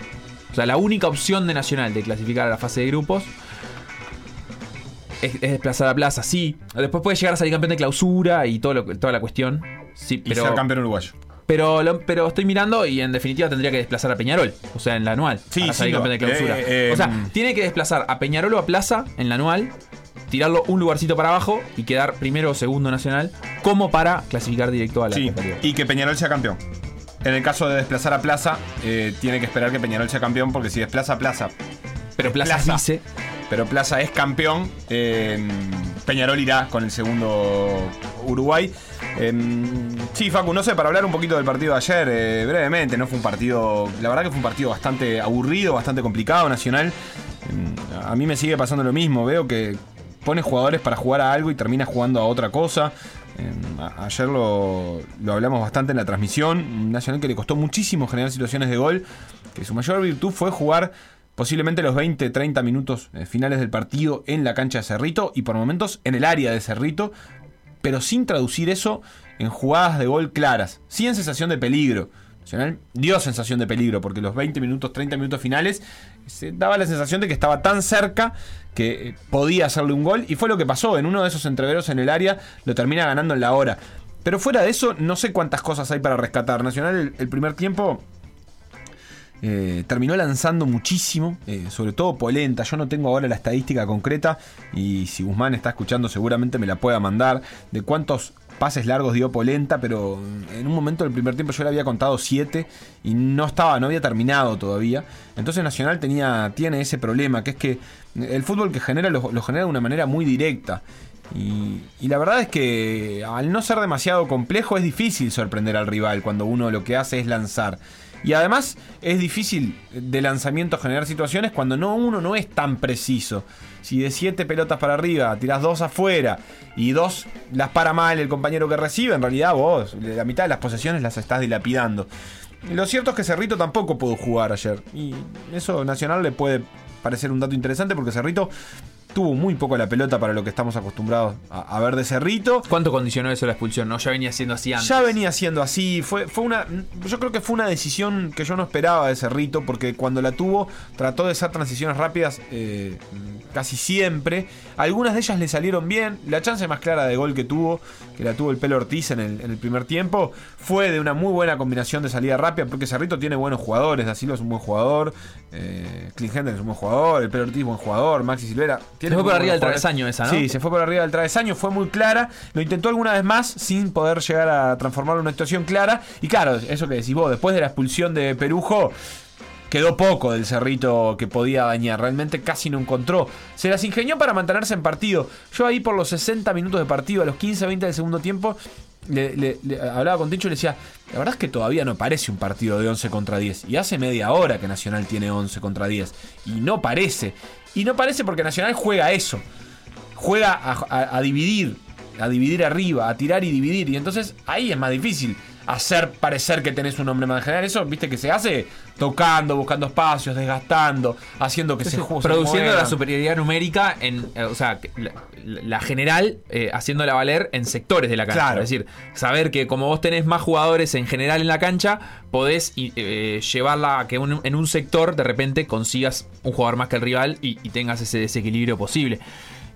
O sea, la única opción de Nacional de clasificar a la fase de grupos es, es desplazar a Plaza, sí. Después puede llegar a salir campeón de clausura y todo lo, toda la cuestión. Sí, Y pero, ser campeón uruguayo. Pero, lo- pero estoy mirando y en definitiva tendría que desplazar a Peñarol. O sea, en la anual. Sí, para sí, salir no, campeón de clausura. eh, eh, o sea, mm. tiene que desplazar a Peñarol o a Plaza en la anual, tirarlo un lugarcito para abajo y quedar primero o segundo nacional, como para clasificar directo a la Sí, y que Peñarol sea campeón. En el caso de desplazar a Plaza, eh, tiene que esperar que Peñarol sea campeón, porque si desplaza a Plaza, Pero Plaza, Plaza. dice. pero Plaza es campeón, eh, Peñarol irá con el segundo Uruguay. Eh, sí, Facu, no sé, para hablar un poquito del partido de ayer, eh, brevemente, no fue un partido, la verdad que fue un partido bastante aburrido, bastante complicado, Nacional. Eh, a mí me sigue pasando lo mismo, veo que pone jugadores para jugar a algo y termina jugando a otra cosa. A- ayer lo, lo hablamos bastante en la transmisión, Nacional que le costó muchísimo generar situaciones de gol, que su mayor virtud fue jugar posiblemente los 20, 30 minutos eh, finales del partido en la cancha de Cerrito y por momentos en el área de Cerrito, pero sin traducir eso en jugadas de gol claras, sí en sensación de peligro. Nacional dio sensación de peligro porque los 20 minutos, 30 minutos finales se daba la sensación de que estaba tan cerca que eh, podía hacerle un gol y fue lo que pasó. En uno de esos entreveros en el área lo termina ganando en la hora. Pero fuera de eso, no sé cuántas cosas hay para rescatar. Nacional el, el primer tiempo eh, terminó lanzando muchísimo, eh, sobre todo Polenta. Yo no tengo ahora la estadística concreta y si Guzmán está escuchando seguramente me la pueda mandar de cuántos pases largos dio Polenta, pero en un momento del primer tiempo yo le había contado siete y no estaba, no había terminado todavía. Entonces Nacional tenía, tiene ese problema, que es que el fútbol que genera lo, genera de una manera muy directa. Y la verdad es que al no ser demasiado complejo es difícil sorprender al rival cuando uno lo que hace es lanzar. Y además es difícil de lanzamiento generar situaciones cuando no uno no es tan preciso. Si de siete pelotas para arriba tirás dos afuera y dos las para mal el compañero que recibe, en realidad vos la mitad de las posesiones las estás dilapidando. Lo cierto es que Cerrito tampoco pudo jugar ayer. Y eso Nacional le puede parecer un dato interesante porque Cerrito tuvo muy poco la pelota para lo que estamos acostumbrados a, a ver de Cerrito. ¿Cuánto condicionó eso la expulsión? No, ya venía siendo así antes. Ya venía siendo así, fue, fue una. Yo creo que fue una decisión que yo no esperaba de Cerrito, porque cuando la tuvo, trató de hacer transiciones rápidas eh, casi siempre. Algunas de ellas le salieron bien. La chance más clara de gol que tuvo, que la tuvo el pelo Ortiz en el, en el primer tiempo, fue de una muy buena combinación de salida rápida, porque Cerrito tiene buenos jugadores. Da Silva es un buen jugador, eh, Clint Henderson es un buen jugador, el pelo Ortiz es un buen jugador, Maxi Silvera. Se fue por arriba del travesaño esa, ¿no? Sí, se fue por arriba del travesaño, fue muy clara. Lo intentó alguna vez más sin poder llegar a transformarlo en una situación clara. Y claro, eso que decís vos, después de la expulsión de Perujo, quedó poco del cerrito que podía dañar. Realmente casi no encontró. Se las ingenió para mantenerse en partido. Yo ahí por los 60 minutos de partido, a los 15-20 del segundo tiempo, le, le- le- hablaba con Tincho y le decía, la verdad es que todavía no parece un partido de 11 contra 10. Y hace media hora que Nacional tiene 11 contra 10. Y no parece. Y no parece porque Nacional juega eso. Juega a, a- a dividir, a dividir arriba, a tirar y dividir. Y entonces ahí es más difícil hacer parecer que tenés un hombre más general. Eso, viste, que se hace tocando, buscando espacios, desgastando, haciendo que se juegue. Produciendo la superioridad numérica en, eh, o sea, la, la general, eh, haciéndola valer en sectores de la cancha. Claro. Es decir, saber que como vos tenés más jugadores en general en la cancha, podés eh, llevarla a que un- en un sector de repente consigas un jugador más que el rival y, y tengas ese desequilibrio posible.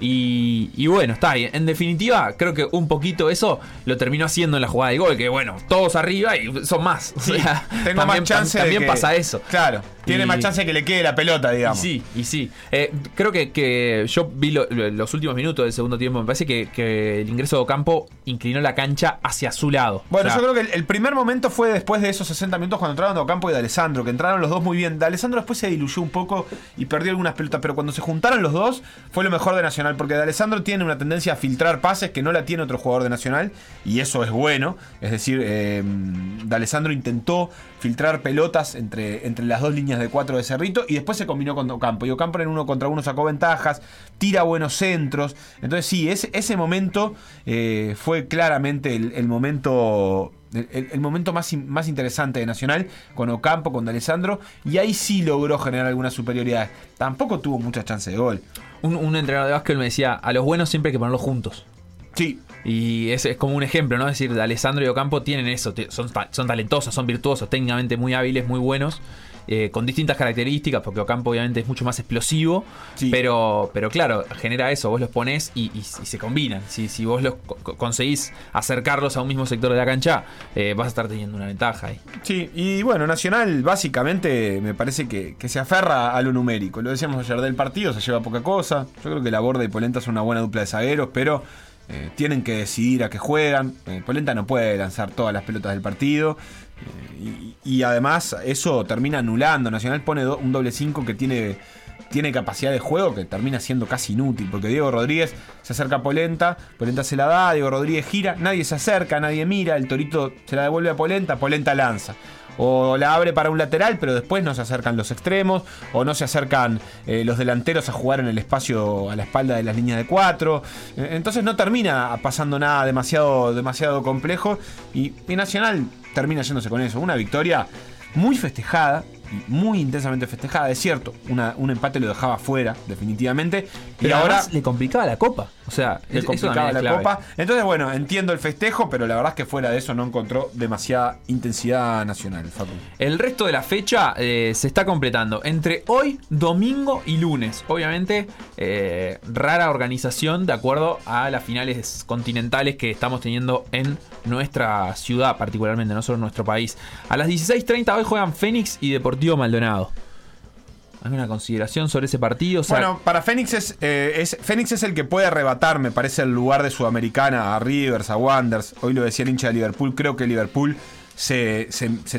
Y, y bueno, está bien. En definitiva, creo que un poquito eso lo terminó haciendo en la jugada de gol. Que bueno, todos arriba y son más. O Sí, sea, tengo también, más chance de también que- pasa eso. Claro, tiene Y- más chance que le quede la pelota, Y digamos. sí, y sí. Eh, creo que, que yo vi lo- lo- los últimos minutos del segundo tiempo. Me parece que, que el ingreso de Ocampo inclinó la cancha hacia su lado. Bueno, O sea, yo creo que el, el primer momento fue después de esos 60 minutos cuando entraron de Ocampo y de Alessandro, que entraron los dos muy bien. De Alessandro después se diluyó un poco y perdió algunas pelotas, pero cuando se juntaron los dos fue lo mejor de Nacional, porque de Alessandro tiene una tendencia a filtrar pases que no la tiene otro jugador de Nacional, y eso es bueno. Es decir, eh, de Alessandro intentó filtrar pelotas entre, entre las dos líneas de cuatro de Cerrito y después se combinó con Ocampo. Y Ocampo en uno contra uno sacó ventajas, tira buenos centros. Entonces sí, ese, ese momento eh, fue claramente el, el momento... El, el momento más, más interesante de Nacional, con Ocampo, con D'Alessandro, y ahí sí logró generar alguna superioridad. Tampoco tuvo mucha chance de gol. un, un entrenador de básquet me decía: a los buenos siempre hay que ponerlos juntos. Sí, Y ese es como un ejemplo, ¿no? Es decir, Alessandro y Ocampo tienen eso, son, son talentosos, son virtuosos, técnicamente muy hábiles, muy buenos, eh, con distintas características, porque Ocampo obviamente es mucho más explosivo, Sí. pero, pero claro, genera eso, vos los pones y, y- y se combinan. Si, si vos los co- co- conseguís acercarlos a un mismo sector de la cancha, eh, vas a estar teniendo una ventaja ahí. Sí, y bueno, Nacional básicamente me parece que, que se aferra a lo numérico. Lo decíamos ayer del partido, se lleva poca cosa. Yo creo que la Borda y Polenta son una buena dupla de zagueros, pero eh, tienen que decidir a qué juegan. Eh, Polenta no puede lanzar todas las pelotas del partido. eh, y, además eso termina anulando. Nacional pone un doble 5 que tiene, tiene capacidad de juego que termina siendo casi inútil. Porque Diego Rodríguez se acerca a Polenta, Polenta se la da, Diego Rodríguez gira, nadie se acerca, nadie mira, el Torito se la devuelve a Polenta, Polenta lanza. O la abre para un lateral, pero después no se acercan los extremos, o no se acercan eh, los delanteros a jugar en el espacio a la espalda de las líneas de cuatro. Eh, entonces no termina pasando nada demasiado, demasiado complejo. Y, y Nacional termina yéndose con eso. Una victoria muy festejada, muy intensamente festejada, es cierto. Una- un empate lo dejaba fuera, definitivamente. Pero y ahora le complicaba la copa. O sea, le complicaba la clave. copa. Entonces, bueno, entiendo el festejo, pero la verdad es que fuera de eso no encontró demasiada intensidad nacional, Facu. El resto de la fecha eh, se está completando entre hoy, domingo y lunes. Obviamente, eh, rara organización de acuerdo a las finales continentales que estamos teniendo en nuestra ciudad, particularmente, no solo en nuestro país. A las 16.30 hoy juegan Fénix y Deportivo Maldonado. ¿Alguna consideración sobre ese partido? Bueno, para Fénix es, eh, es- Fénix es el que puede arrebatar, me parece, el lugar de Sudamericana a Rivers, a Wanderers. Hoy lo decía el hincha de Liverpool. Creo que Liverpool se,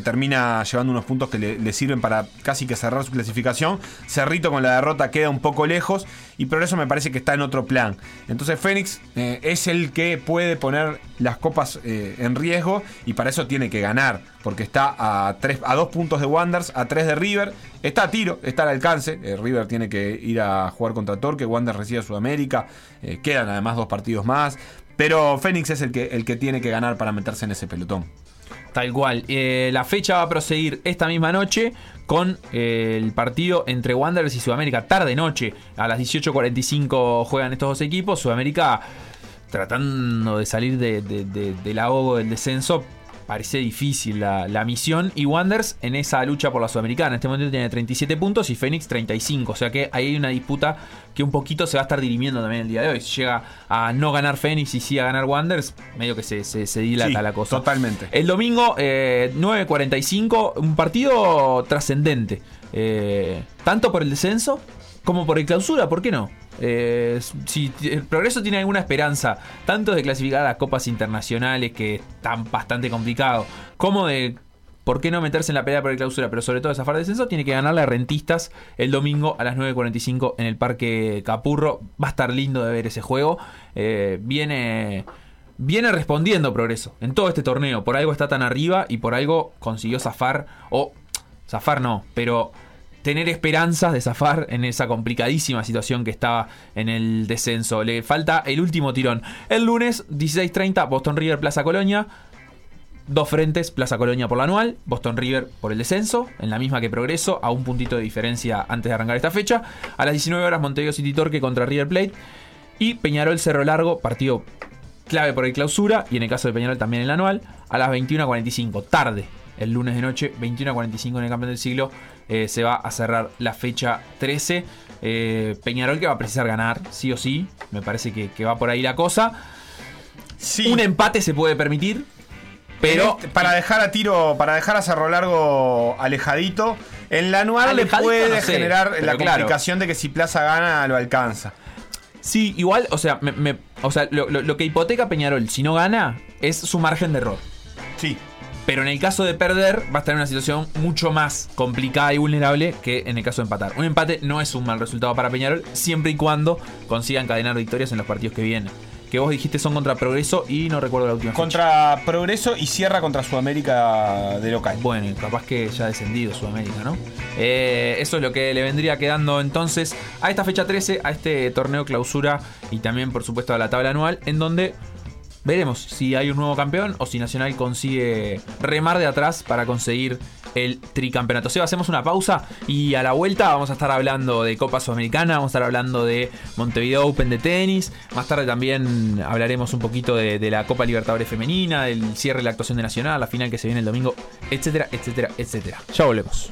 termina llevando unos puntos que le, sirven para casi que cerrar su clasificación. Cerrito con la derrota queda un poco lejos y Progreso me parece que está en otro plan. Entonces Fénix eh, es el que puede poner las copas eh, en riesgo y para eso tiene que ganar. Porque está a, tres, a dos puntos de Wanderers, a tres de River. Está a tiro, está al alcance. Eh, River tiene que ir a jugar contra Torque. Wanderers recibe a Sudamérica. Quedan además dos partidos más. Pero Fénix es el que, el que tiene que ganar para meterse en ese pelotón. Tal cual. Eh, la fecha va a proseguir esta misma noche con eh, el partido entre Wanderers y Sudamérica. Tarde-noche, a las 18.45 juegan estos dos equipos. Sudamérica tratando de salir de- de- de- del ahogo del descenso. Parece difícil la, la misión. Y Wanderers en esa lucha por la Sudamericana. En este momento tiene 37 puntos y Fénix 35. O sea que ahí hay una disputa que un poquito se va a estar dirimiendo también el día de hoy. Si llega a no ganar Fénix y sí a ganar Wanderers, medio que se, se, se dilata Sí, la cosa. totalmente. El domingo, eh, 9.45, un partido trascendente. Eh, tanto por el descenso como por el clausura, ¿por qué no? Eh, si el progreso tiene alguna esperanza, tanto de clasificar a copas internacionales, que están bastante complicado, como de ¿Por qué no meterse en la pelea por el clausura? Pero sobre todo zafar de descenso, tiene que ganarle a Rentistas el domingo a las 9.45 en el Parque Capurro. Va a estar lindo de ver ese juego. Eh, viene, viene respondiendo Progreso en todo este torneo. Por algo está tan arriba y por algo consiguió zafar. O zafar no, pero tener esperanzas de zafar en esa complicadísima situación que estaba en el descenso. Le falta el último tirón. El lunes, 16.30, Boston River Plaza Colonia. Dos frentes, Plaza Colonia por la anual, Boston River por el descenso, en la misma que Progreso, a un puntito de diferencia antes de arrancar esta fecha. A las 19 horas Montevideo City Torque contra River Plate. Y Peñarol Cerro Largo, partido clave por el clausura, y en el caso de Peñarol también en la anual, a las 21.45, tarde, el lunes de noche, 21.45 en el campeón del siglo, eh, se va a cerrar la fecha 13. Eh, Peñarol que va a precisar ganar, sí o sí, me parece que, que va por ahí la cosa. Sí. Un empate se puede permitir, pero Este, para dejar a tiro, para dejar a Cerro Largo alejadito, en la anual le puede no sé, generar la claro. complicación de que si Plaza gana lo alcanza. Sí, igual, o sea, me- me- o sea lo, lo- lo que hipoteca Peñarol si no gana es su margen de error. Sí. Pero en el caso de perder, va a estar en una situación mucho más complicada y vulnerable que en el caso de empatar. Un empate no es un mal resultado para Peñarol, siempre y cuando consiga encadenar victorias en los partidos que vienen. Que vos dijiste son contra Progreso y no recuerdo la última fecha. Contra Progreso y cierra contra Sudamérica de local. Bueno, y capaz que ya ha descendido Sudamérica, ¿no? Eh, eso es lo que le vendría quedando entonces a esta fecha 13, a este torneo clausura y también, por supuesto, a la tabla anual, en donde veremos si hay un nuevo campeón o si Nacional consigue remar de atrás para conseguir el tricampeonato. Seba, hacemos una pausa y a la vuelta vamos a estar hablando de Copa Sudamericana, vamos a estar hablando de Montevideo Open de tenis, más tarde también hablaremos un poquito de, de la Copa Libertadores Femenina, del cierre de la actuación de Nacional, la final que se viene el domingo, etcétera, etcétera, etcétera. Ya volvemos.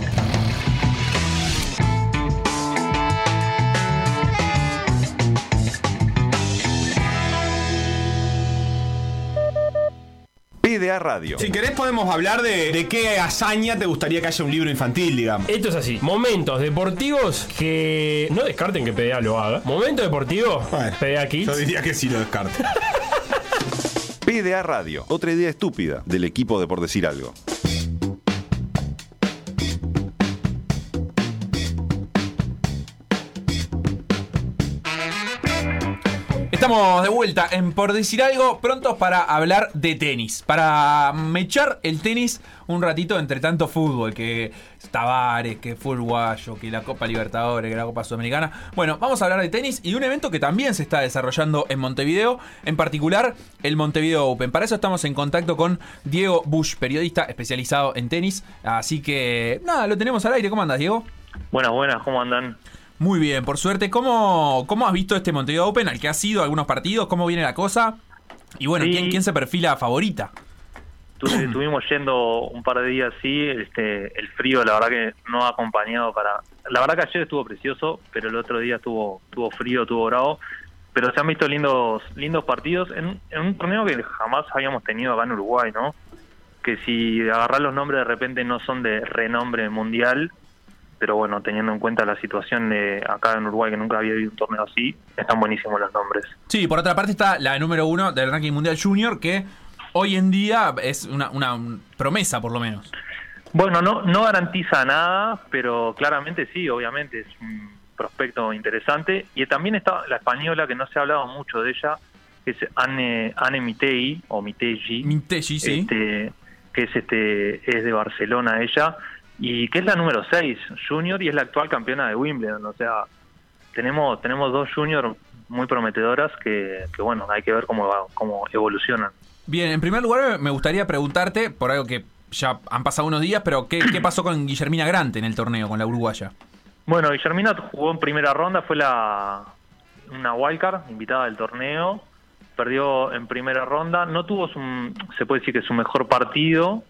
PDA Radio. Si querés podemos hablar de, de qué hazaña te gustaría que haya un libro infantil, digamos. Esto es así. Momentos deportivos que no descarten que PDA lo haga. Momento deportivo, Bueno, PDA Kids. Yo diría que sí lo descarto. PDA Radio, otra idea estúpida del equipo de por decir algo. Estamos de vuelta en Por Decir Algo, prontos para hablar de tenis. Para mechar el tenis un ratito entre tanto fútbol, que Tavares, que fue uruguayo, que la Copa Libertadores, que la Copa Sudamericana. Bueno, vamos a hablar de tenis y de un evento que también se está desarrollando en Montevideo, en particular el Montevideo Open. Para eso estamos en contacto con Diego Bush, periodista especializado en tenis. Así que, nada, lo tenemos al aire. ¿Cómo andas, Diego? Buenas, buenas, ¿cómo andan? Muy bien, por suerte. ¿Cómo, cómo has visto este Montevideo Open? ¿Al que has ido algunos partidos? ¿Cómo viene la cosa? Y bueno, Sí. ¿quién, quién se perfila favorita? Estuvimos yendo un par de días así, este, el frío la verdad que no ha acompañado para... La verdad que ayer estuvo precioso, pero el otro día estuvo, estuvo frío, estuvo bravo, pero se han visto lindos lindos partidos en, en un torneo que jamás habíamos tenido acá en Uruguay, ¿no? Que si agarrar los nombres de repente no son de renombre mundial, pero bueno, teniendo en cuenta la situación de acá en Uruguay que nunca había habido un torneo así, están buenísimos los nombres. Sí, por otra parte está la número uno del ranking mundial junior, que hoy en día es una, una promesa, por lo menos. Bueno, no, no garantiza nada, pero claramente sí, obviamente es un prospecto interesante. Y también está la española, que no se ha hablado mucho de ella, que es Anne, Anne Mitei, o Mitei, Mitei, sí. este, que es, este, es de Barcelona ella, y que es la número 6 junior y es la actual campeona de Wimbledon. O sea, tenemos, tenemos dos juniors muy prometedoras que, que, bueno, hay que ver cómo, va- cómo evolucionan. Bien, en primer lugar me gustaría preguntarte, por algo que ya han pasado unos días, pero ¿qué, qué pasó con Guillermina Grante en el torneo, con la uruguaya? Bueno, Guillermina jugó en primera ronda, fue la una wildcard, invitada del torneo, perdió en primera ronda, no tuvo su, se puede decir que su mejor partido,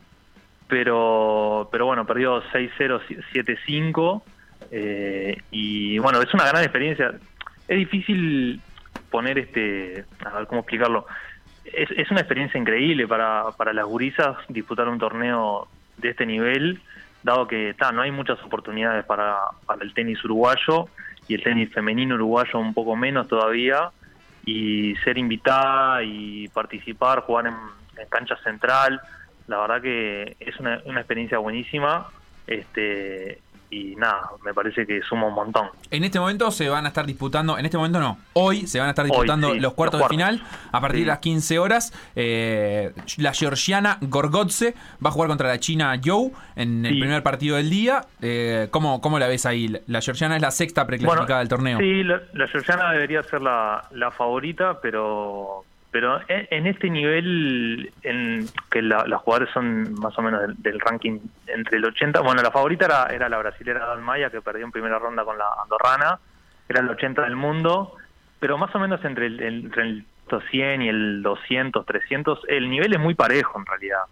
pero pero bueno, perdió 6-0, 7-5, eh, y bueno, es una gran experiencia. Es difícil poner este, a ver cómo explicarlo, es, es una experiencia increíble para, para las gurisas disputar un torneo de este nivel, dado que ta, no hay muchas oportunidades para, para el tenis uruguayo y el tenis femenino uruguayo un poco menos todavía, y ser invitada y participar, jugar en, en cancha central, la verdad que es una, una experiencia buenísima, este y nada, me parece que suma un montón. En este momento se van a estar disputando, en este momento no, hoy se van a estar Hoy, disputando sí, los cuartos los de final a partir Sí. de las 15 horas. eh, la georgiana Gorgodze va a jugar contra la china Zhou en el Sí. primer partido del día. Eh, ¿cómo, ¿Cómo la ves ahí? La georgiana es la sexta preclasificada del torneo. Sí, la, la Georgiana debería ser la, la favorita, pero pero en, en este nivel en que la- las jugadores son más o menos del, del ranking entre el 80, bueno, la favorita era, era la brasilera Dalmaya que perdió en primera ronda con la andorrana, era el 80 del mundo, pero más o menos entre el, el- entre el 100 y el 200, 300, el nivel es muy parejo en realidad.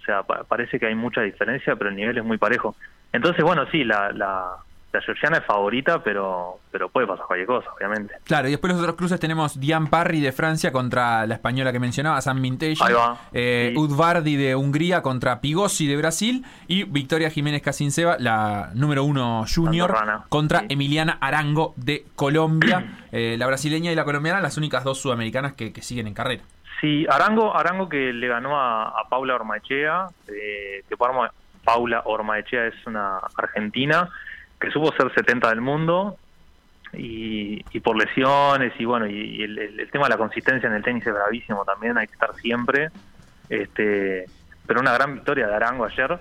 O sea, pa- parece que hay mucha diferencia, pero el nivel es muy parejo. Entonces, bueno, sí, la, la, la georgiana es favorita, pero, pero puede pasar cualquier cosa, obviamente. Claro, y después los otros cruces tenemos Diane Parry de Francia contra la española que mencionaba, San va. Eh, Sí. Udvardi de Hungría contra Pigossi de Brasil. Y Victoria Jiménez Casinceva, la número uno junior, Andorrana. contra Emiliana Arango de Colombia. Eh, la brasileña y la colombiana, las únicas dos sudamericanas que, que siguen en carrera. Sí, Arango, Arango que le ganó a, a Paula Ormaechea, eh, que Paula Ormaechea es una argentina que supo ser 70 del mundo y, y por lesiones y bueno, y, el, tema de la consistencia en el tenis es bravísimo también, hay que estar siempre. Este, pero una gran victoria de Arango ayer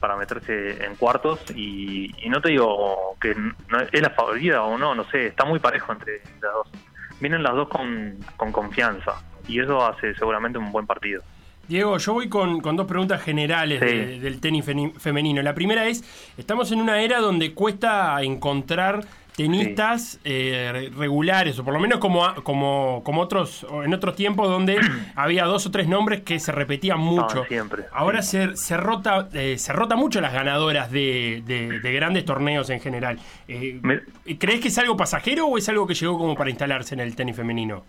para meterse en cuartos y, y no te digo que no, es la favorita o no, no sé, está muy parejo entre las dos. Vienen las dos con confianza y eso hace seguramente un buen partido. Diego, yo voy con, con dos preguntas generales Sí. de- del tenis femenino. La primera es, estamos en una era donde cuesta encontrar tenistas eh, re- regulares, o por lo menos como, como, como otros, en otros tiempos donde había dos o tres nombres que se repetían mucho. Ah, siempre. Ahora se, se rota eh, se rota mucho las ganadoras de, de- de grandes torneos en general. Eh, ¿Crees que es algo pasajero o es algo que llegó como para instalarse en el tenis femenino?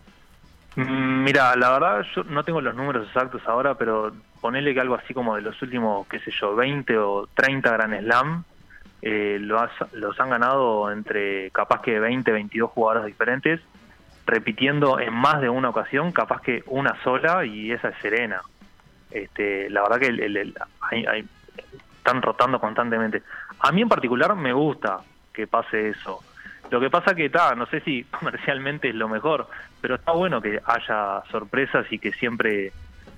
Mm, Mira, la verdad yo no tengo los números exactos ahora, pero ponele que algo así como de los últimos, qué sé yo, 20 o 30 Grand Slam, eh, lo has- los han ganado entre capaz que 20, 22 jugadoras diferentes, repitiendo en más de una ocasión, capaz que una sola y esa es Serena. Este, la verdad que el- el- hay- están rotando constantemente. A mí en particular me gusta que pase eso. Lo que pasa que está, no sé si comercialmente es lo mejor, pero está bueno que haya sorpresas y que siempre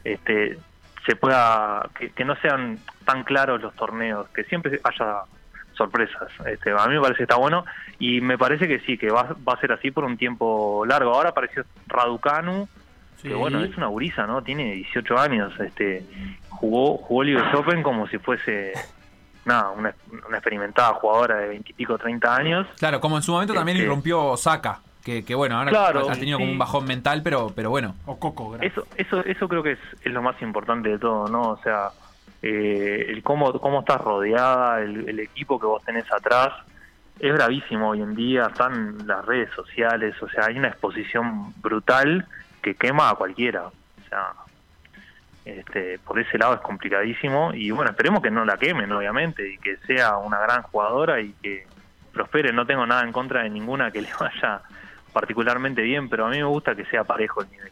este, se pueda, que, que no sean tan claros los torneos, que siempre haya sorpresas. Este, a mí me parece que está bueno y me parece que sí, que va, va a ser así por un tiempo largo. Ahora apareció Raducanu, Sí. que bueno, es una gurisa, ¿no? Tiene 18 años, este, jugó, jugó el US Open como si fuese nada, una, una experimentada jugadora de 20 y pico, 30 años. Claro, como en su momento también Este- irrumpió Osaka. Que, que bueno, ahora Claro, ha tenido como un bajón mental, pero, pero bueno. O Coco, Eso, eso, eso creo que es, es lo más importante de todo, ¿no? O sea, eh, el cómo, cómo estás rodeada, el, el equipo que vos tenés atrás, es bravísimo hoy en día, están las redes sociales, o sea, hay una exposición brutal que quema a cualquiera. O sea, este, por ese lado es complicadísimo y bueno, esperemos que no la quemen, obviamente, y que sea una gran jugadora y que prospere. No tengo nada en contra de ninguna que le vaya particularmente bien, pero a mí me gusta que sea parejo el nivel.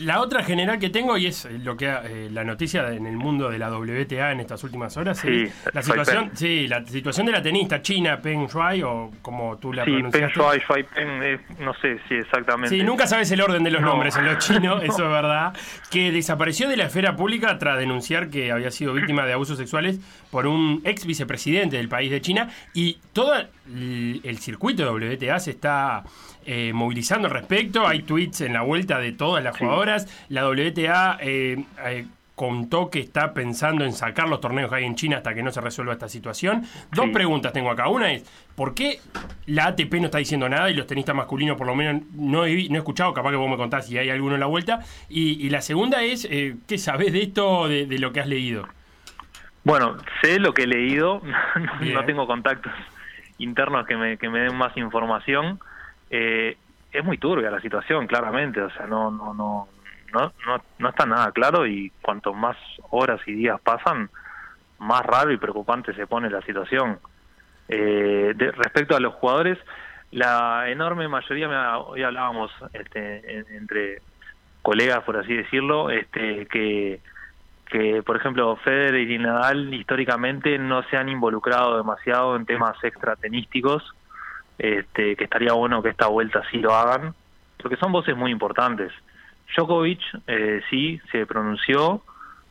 La otra general que tengo, y es lo que eh, la noticia en el mundo de la WTA en estas últimas horas, Sí, es la situación, sí, la situación de la tenista china Peng Shuai, o como tú la Sí, Peng. Shuai, Shuai Peng, eh, no sé si exactamente. Sí, nunca sabes el orden de los No. nombres en los chinos, eso es verdad. Que desapareció de la esfera pública tras denunciar que había sido víctima de abusos sexuales por un ex vicepresidente del país de China. Y todo el, el circuito de WTA se está eh, movilizando al respecto. Hay tweets en la vuelta de todas las jugadoras. La WTA. eh, eh, contó que está pensando en sacar los torneos que hay en China hasta que no se resuelva esta situación. Dos Sí. preguntas tengo acá. Una es, ¿por qué la ATP no está diciendo nada y los tenistas masculinos por lo menos no he, no he escuchado? Capaz que vos me contás si hay alguno en la vuelta. Y, y la segunda es, eh, ¿qué sabés de esto, de, de lo que has leído? Bueno, sé lo que he leído, no, Bien. no tengo contactos internos que me, que me den más información. Eh, es muy turbia la situación, claramente, o sea, no, no, no, no, no, no está nada claro y cuanto más horas y días pasan, más raro y preocupante se pone la situación. Eh, de- respecto a los jugadores, la enorme mayoría, me- hoy hablábamos este, en- entre colegas, por así decirlo, este, que que, por ejemplo, Federer y Nadal históricamente no se han involucrado demasiado en temas extratenísticos, este, que estaría bueno que esta vuelta sí lo hagan, porque son voces muy importantes. Djokovic eh, sí se pronunció,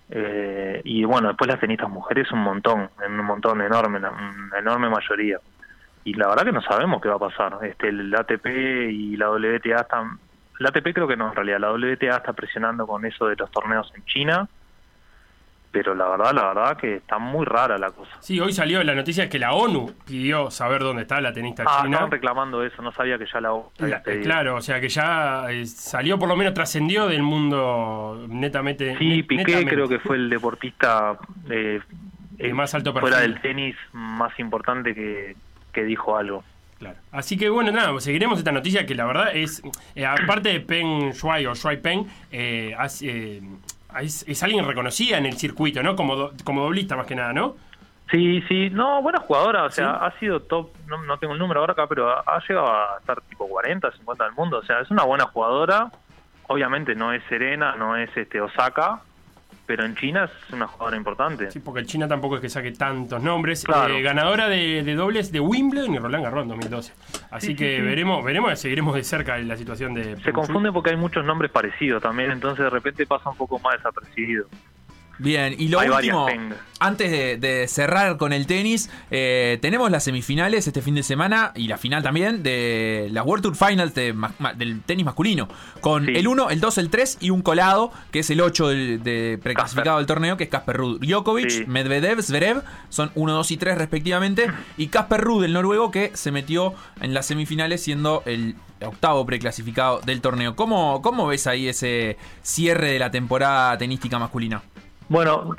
eh, y bueno, después las tenistas mujeres un montón, un montón enorme, una, enorme mayoría. Y la verdad que no sabemos qué va a pasar. Este, el ATP y la WTA están... La ATP creo que no, en realidad. La WTA está presionando con eso de los torneos en China pero la verdad, la verdad que está muy rara la cosa. Sí, hoy salió la noticia de que la ONU pidió saber dónde está la tenista Ah, china. estaban reclamando eso, no sabía que ya la ONU había La- pedido. claro, o sea que ya eh, salió, por lo menos trascendió del mundo netamente. Sí, Piqué netamente. creo que fue el deportista eh, De eh, más alto fuera del tenis más importante que, que dijo algo. Claro. Así que bueno, nada, seguiremos esta noticia que la verdad es, eh, aparte de Peng Shuai o Shuai Peng, eh, hace- eh, es, es alguien reconocida en el circuito, ¿no? Como, do- como doblista más que nada, ¿no? Sí, sí, no, buena jugadora, o sea, ha sido top, no, no tengo el número ahora acá, pero ha, ha llegado a estar tipo 40, 50 del mundo, o sea, es una buena jugadora, obviamente no es Serena, no es este Osaka, pero en China es una jugadora importante. Sí, porque el China tampoco es que saque tantos nombres. Claro. Eh, ganadora de, de dobles de Wimbledon y Roland Garros en 2012. Así Sí, que sí, sí. veremos, veremos, seguiremos de cerca la situación de. Se confunde porque hay muchos nombres parecidos también, entonces de repente pasa un poco más desapercibido. Bien, y lo Hay último, antes de, de cerrar con el tenis, eh, tenemos las semifinales este fin de semana y la final también de las World Tour Finals de ma- ma- del tenis masculino. Con Sí. el 1, el 2, el 3 y un colado, que es el 8 del, de preclasificado del torneo, que es Casper Ruud. Djokovic, Sí. Medvedev, Zverev, son 1, 2 y 3 respectivamente. Y Casper Ruud, el noruego, que se metió en las semifinales siendo el octavo preclasificado del torneo. ¿Cómo, cómo ves ahí ese cierre de la temporada tenística masculina? Bueno,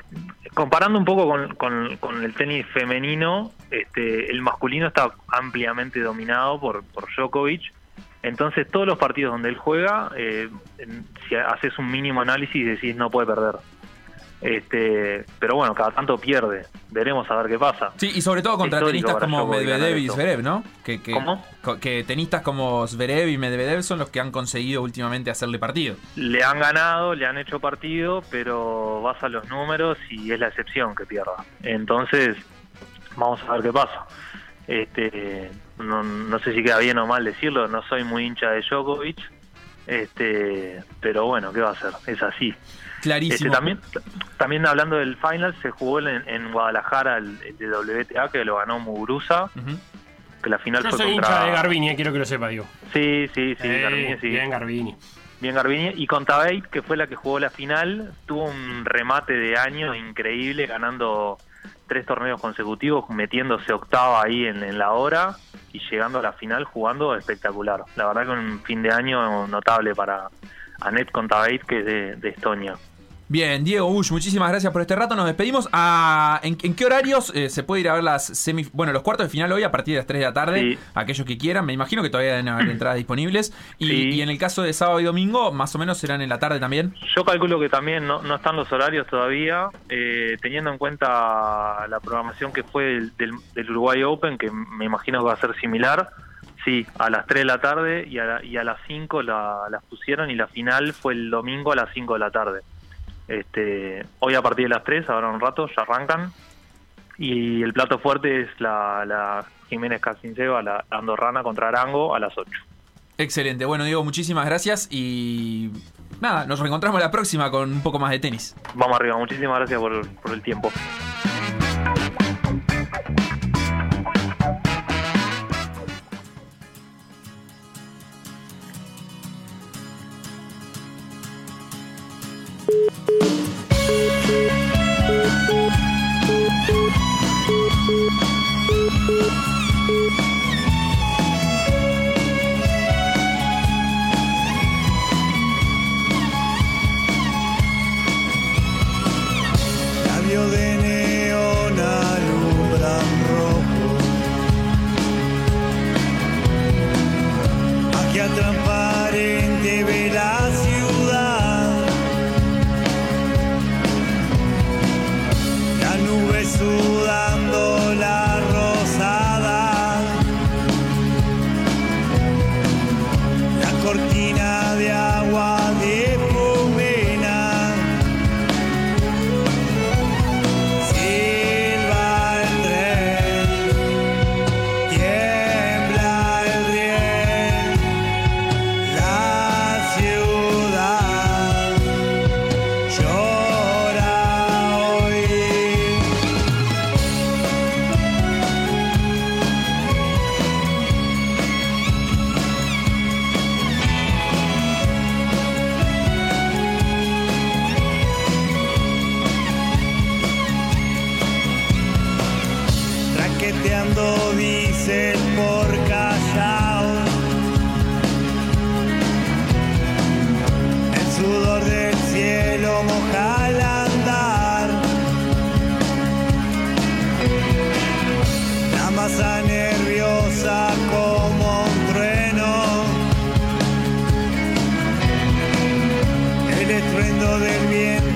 comparando un poco con, el tenis femenino, este, el masculino está ampliamente dominado por, Djokovic. Entonces, todos los partidos donde él juega, eh, si haces un mínimo análisis, decís no puede perder. Este, pero bueno, cada tanto pierde. Veremos a ver qué pasa. Sí, y sobre todo contra Histórico tenistas como Medvedev y. Zverev, ¿no? Que, que, ¿Cómo? que tenistas como Zverev y Medvedev son los que han conseguido últimamente hacerle partido. Le han ganado, le han hecho partido, pero vas a los números y es la excepción que pierda. Entonces, vamos a ver qué pasa. Este, no, no sé si queda bien o mal decirlo, no soy muy hincha de Djokovic, este, pero bueno, ¿qué va a hacer? Es así. Clarísimo. Este, también, también hablando del final, se jugó en, en Guadalajara el, el de WTA que lo ganó Muguruza, que la final Yo fue soy contra... hincha de Garbini, eh, quiero que lo sepa, digo. Sí, sí, sí, Eh, Garbini, sí. Bien, Garbini. Bien Garbini. Y con Tabate, que fue la que jugó la final, tuvo un remate de año increíble, ganando tres torneos consecutivos, metiéndose octava ahí en, en la hora y llegando a la final jugando espectacular. La verdad que un fin de año notable para Anet Kontaveit, que es de, de Estonia. Bien, Diego Bush, muchísimas gracias por este rato. Nos despedimos. Ah, ¿en, en qué horarios eh, se puede ir a ver las semi, bueno, los cuartos de final hoy a partir de las 3 de la tarde? Sí. Aquellos que quieran, me imagino que todavía deben haber entradas disponibles. Y, Sí. y en el caso de sábado y domingo, más o menos serán en la tarde también. Yo calculo que también no, no están los horarios todavía, eh, teniendo en cuenta la programación que fue del, del- del Uruguay Open, que me imagino que va a ser similar. Sí, a las 3 de la tarde y a, la- y a las 5 la- las pusieron y la final fue el domingo a las 5 de la tarde. Este, hoy a partir de las 3, ahora un rato, ya arrancan. Y el plato fuerte es la, la Jiménez Casinceva, la andorrana contra Arango a las 8. Excelente. Bueno, Diego, muchísimas gracias y nada, nos reencontramos la próxima con un poco más de tenis. Vamos arriba, muchísimas gracias por, por el tiempo. Estruendo del viento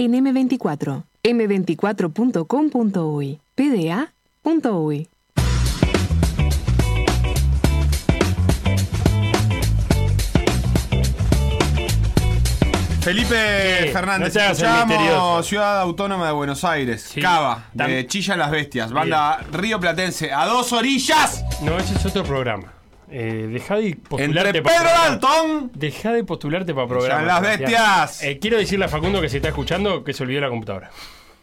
En M24. m24.com.uy. pda.uy. Felipe Sí, Fernández, no te hagas el escuchamos misterioso. Ciudad Autónoma de Buenos Aires, Sí. Cava, Tam- de Chilla las Bestias, banda Río Platense, a dos orillas, No, ese es otro programa. Eh, deja de postularte entre para Pedro. Dalton. Deja de postularte para programas. las bestias. Eh, quiero decirle a Facundo que se está escuchando que se olvidó la computadora.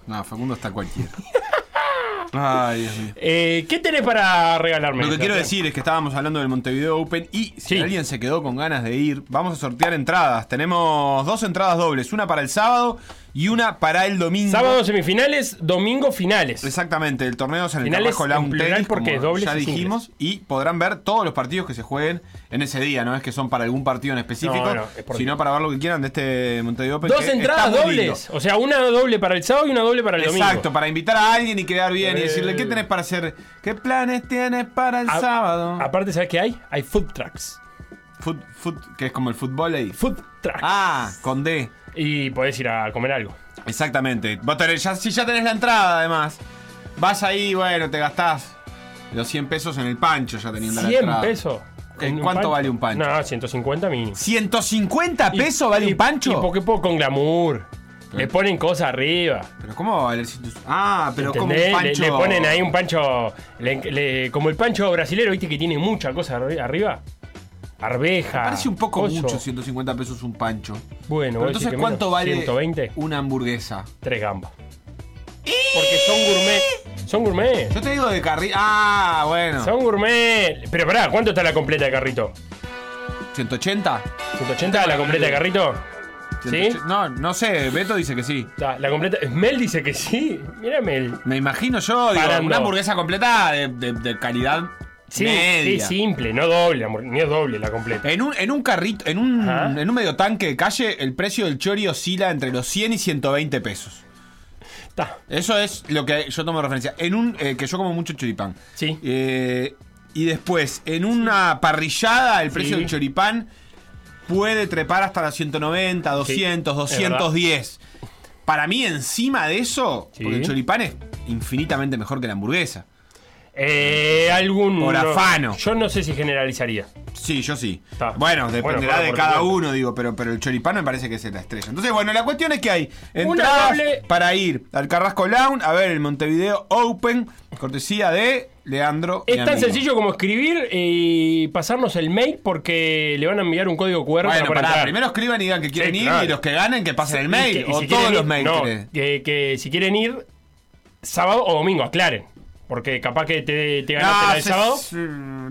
No, Facundo está cualquiera. Ay, Dios mío. Eh, ¿Qué tenés para regalarme? Lo que quiero decir es que estábamos hablando del Montevideo Open y si Sí. alguien se quedó con ganas de ir, vamos a sortear entradas. Tenemos dos entradas dobles, una para el sábado y una para el domingo. Sábado semifinales, domingo finales. Exactamente, el torneo es en el Finales Carrasco Lawn Tennis, porque como ya dijimos, y podrán ver todos los partidos que se jueguen en ese día, no es que son para algún partido en específico, No, no, es por sino para ver lo que quieran de este Montevideo Open. Dos entradas dobles. O sea, una doble para el sábado y una doble para el domingo. Exacto, para invitar a alguien y quedar bien y Eh. decirle, ¿qué tenés para hacer? ¿Qué planes tienes para el A- sábado? Aparte, ¿sabes qué hay? Hay food trucks. Foot, foot, que es como el fútbol ahí. Food trucks. Ah, con D. Y podés ir a comer algo. Exactamente. Vos tenés- ya, si ya tenés la entrada, además, vas ahí, bueno, te gastás los 100 pesos en el pancho ya teniendo la 100 entrada. pesos. ¿En cuánto vale un pancho? No, 150 mínimo. ¿150 Y- pesos vale y- un pancho? Y porque poco con glamour. Le ponen cosas arriba. Pero ¿cómo va a valer 100? Ah, pero como un ¿entendés? Le- pancho. Le, ponen ahí un pancho. le- le- como el pancho brasilero, viste que tiene mucha cosa arri- arriba. Arveja. Parece un poco mucho 150 pesos un pancho. Bueno, Pero entonces, ¿cuánto vale 120. una hamburguesa? Tres gambas. Porque son gourmet. Son gourmet. Yo te digo de carril. Ah, bueno. Son gourmet. Pero pará, ¿cuánto está la completa de carrito? ¿180? ¿180 la completa de carrito? ¿Sí? 180. No, no sé. Beto dice que sí. Está, La completa. Mel dice que sí. Mira Mel. Me imagino yo, digo, Parando. una hamburguesa completa de, de- de calidad Sí, sí, simple, no doble, amor, ni es doble la completa. En un, en un carrito, en un, Ajá. en un medio tanque de calle, el precio del chori oscila entre los 100 y 120 pesos. Está. Eso es lo que yo tomo de referencia. En un, eh, que yo como mucho choripán. Sí. Eh, y después, en una parrillada, el precio Sí. del choripán puede trepar hasta las 190, 200, es 210. Para mí, encima de eso, Sí. porque el choripán es infinitamente mejor que la hamburguesa. Eh, algún. Por afano. Yo no sé si generalizaría. Sí, yo sí. Está. Bueno, dependerá bueno, de cada supuesto. uno, digo, pero, pero el choripán me parece que es la estrella. Entonces, bueno, la cuestión es que hay entradas para ir al Carrasco Lounge a ver el Montevideo Open, cortesía de Leandro. Es tan amigo. sencillo como escribir y pasarnos el mail porque le van a enviar un código QR Bueno, para pará, primero escriban y digan que quieren Sí, ir claro. y los que ganen que pasen el mail. que- o si todos los mails. no, que, que si quieren ir sábado o domingo, aclaren. Porque capaz que te, te ganaste la del sé- sábado.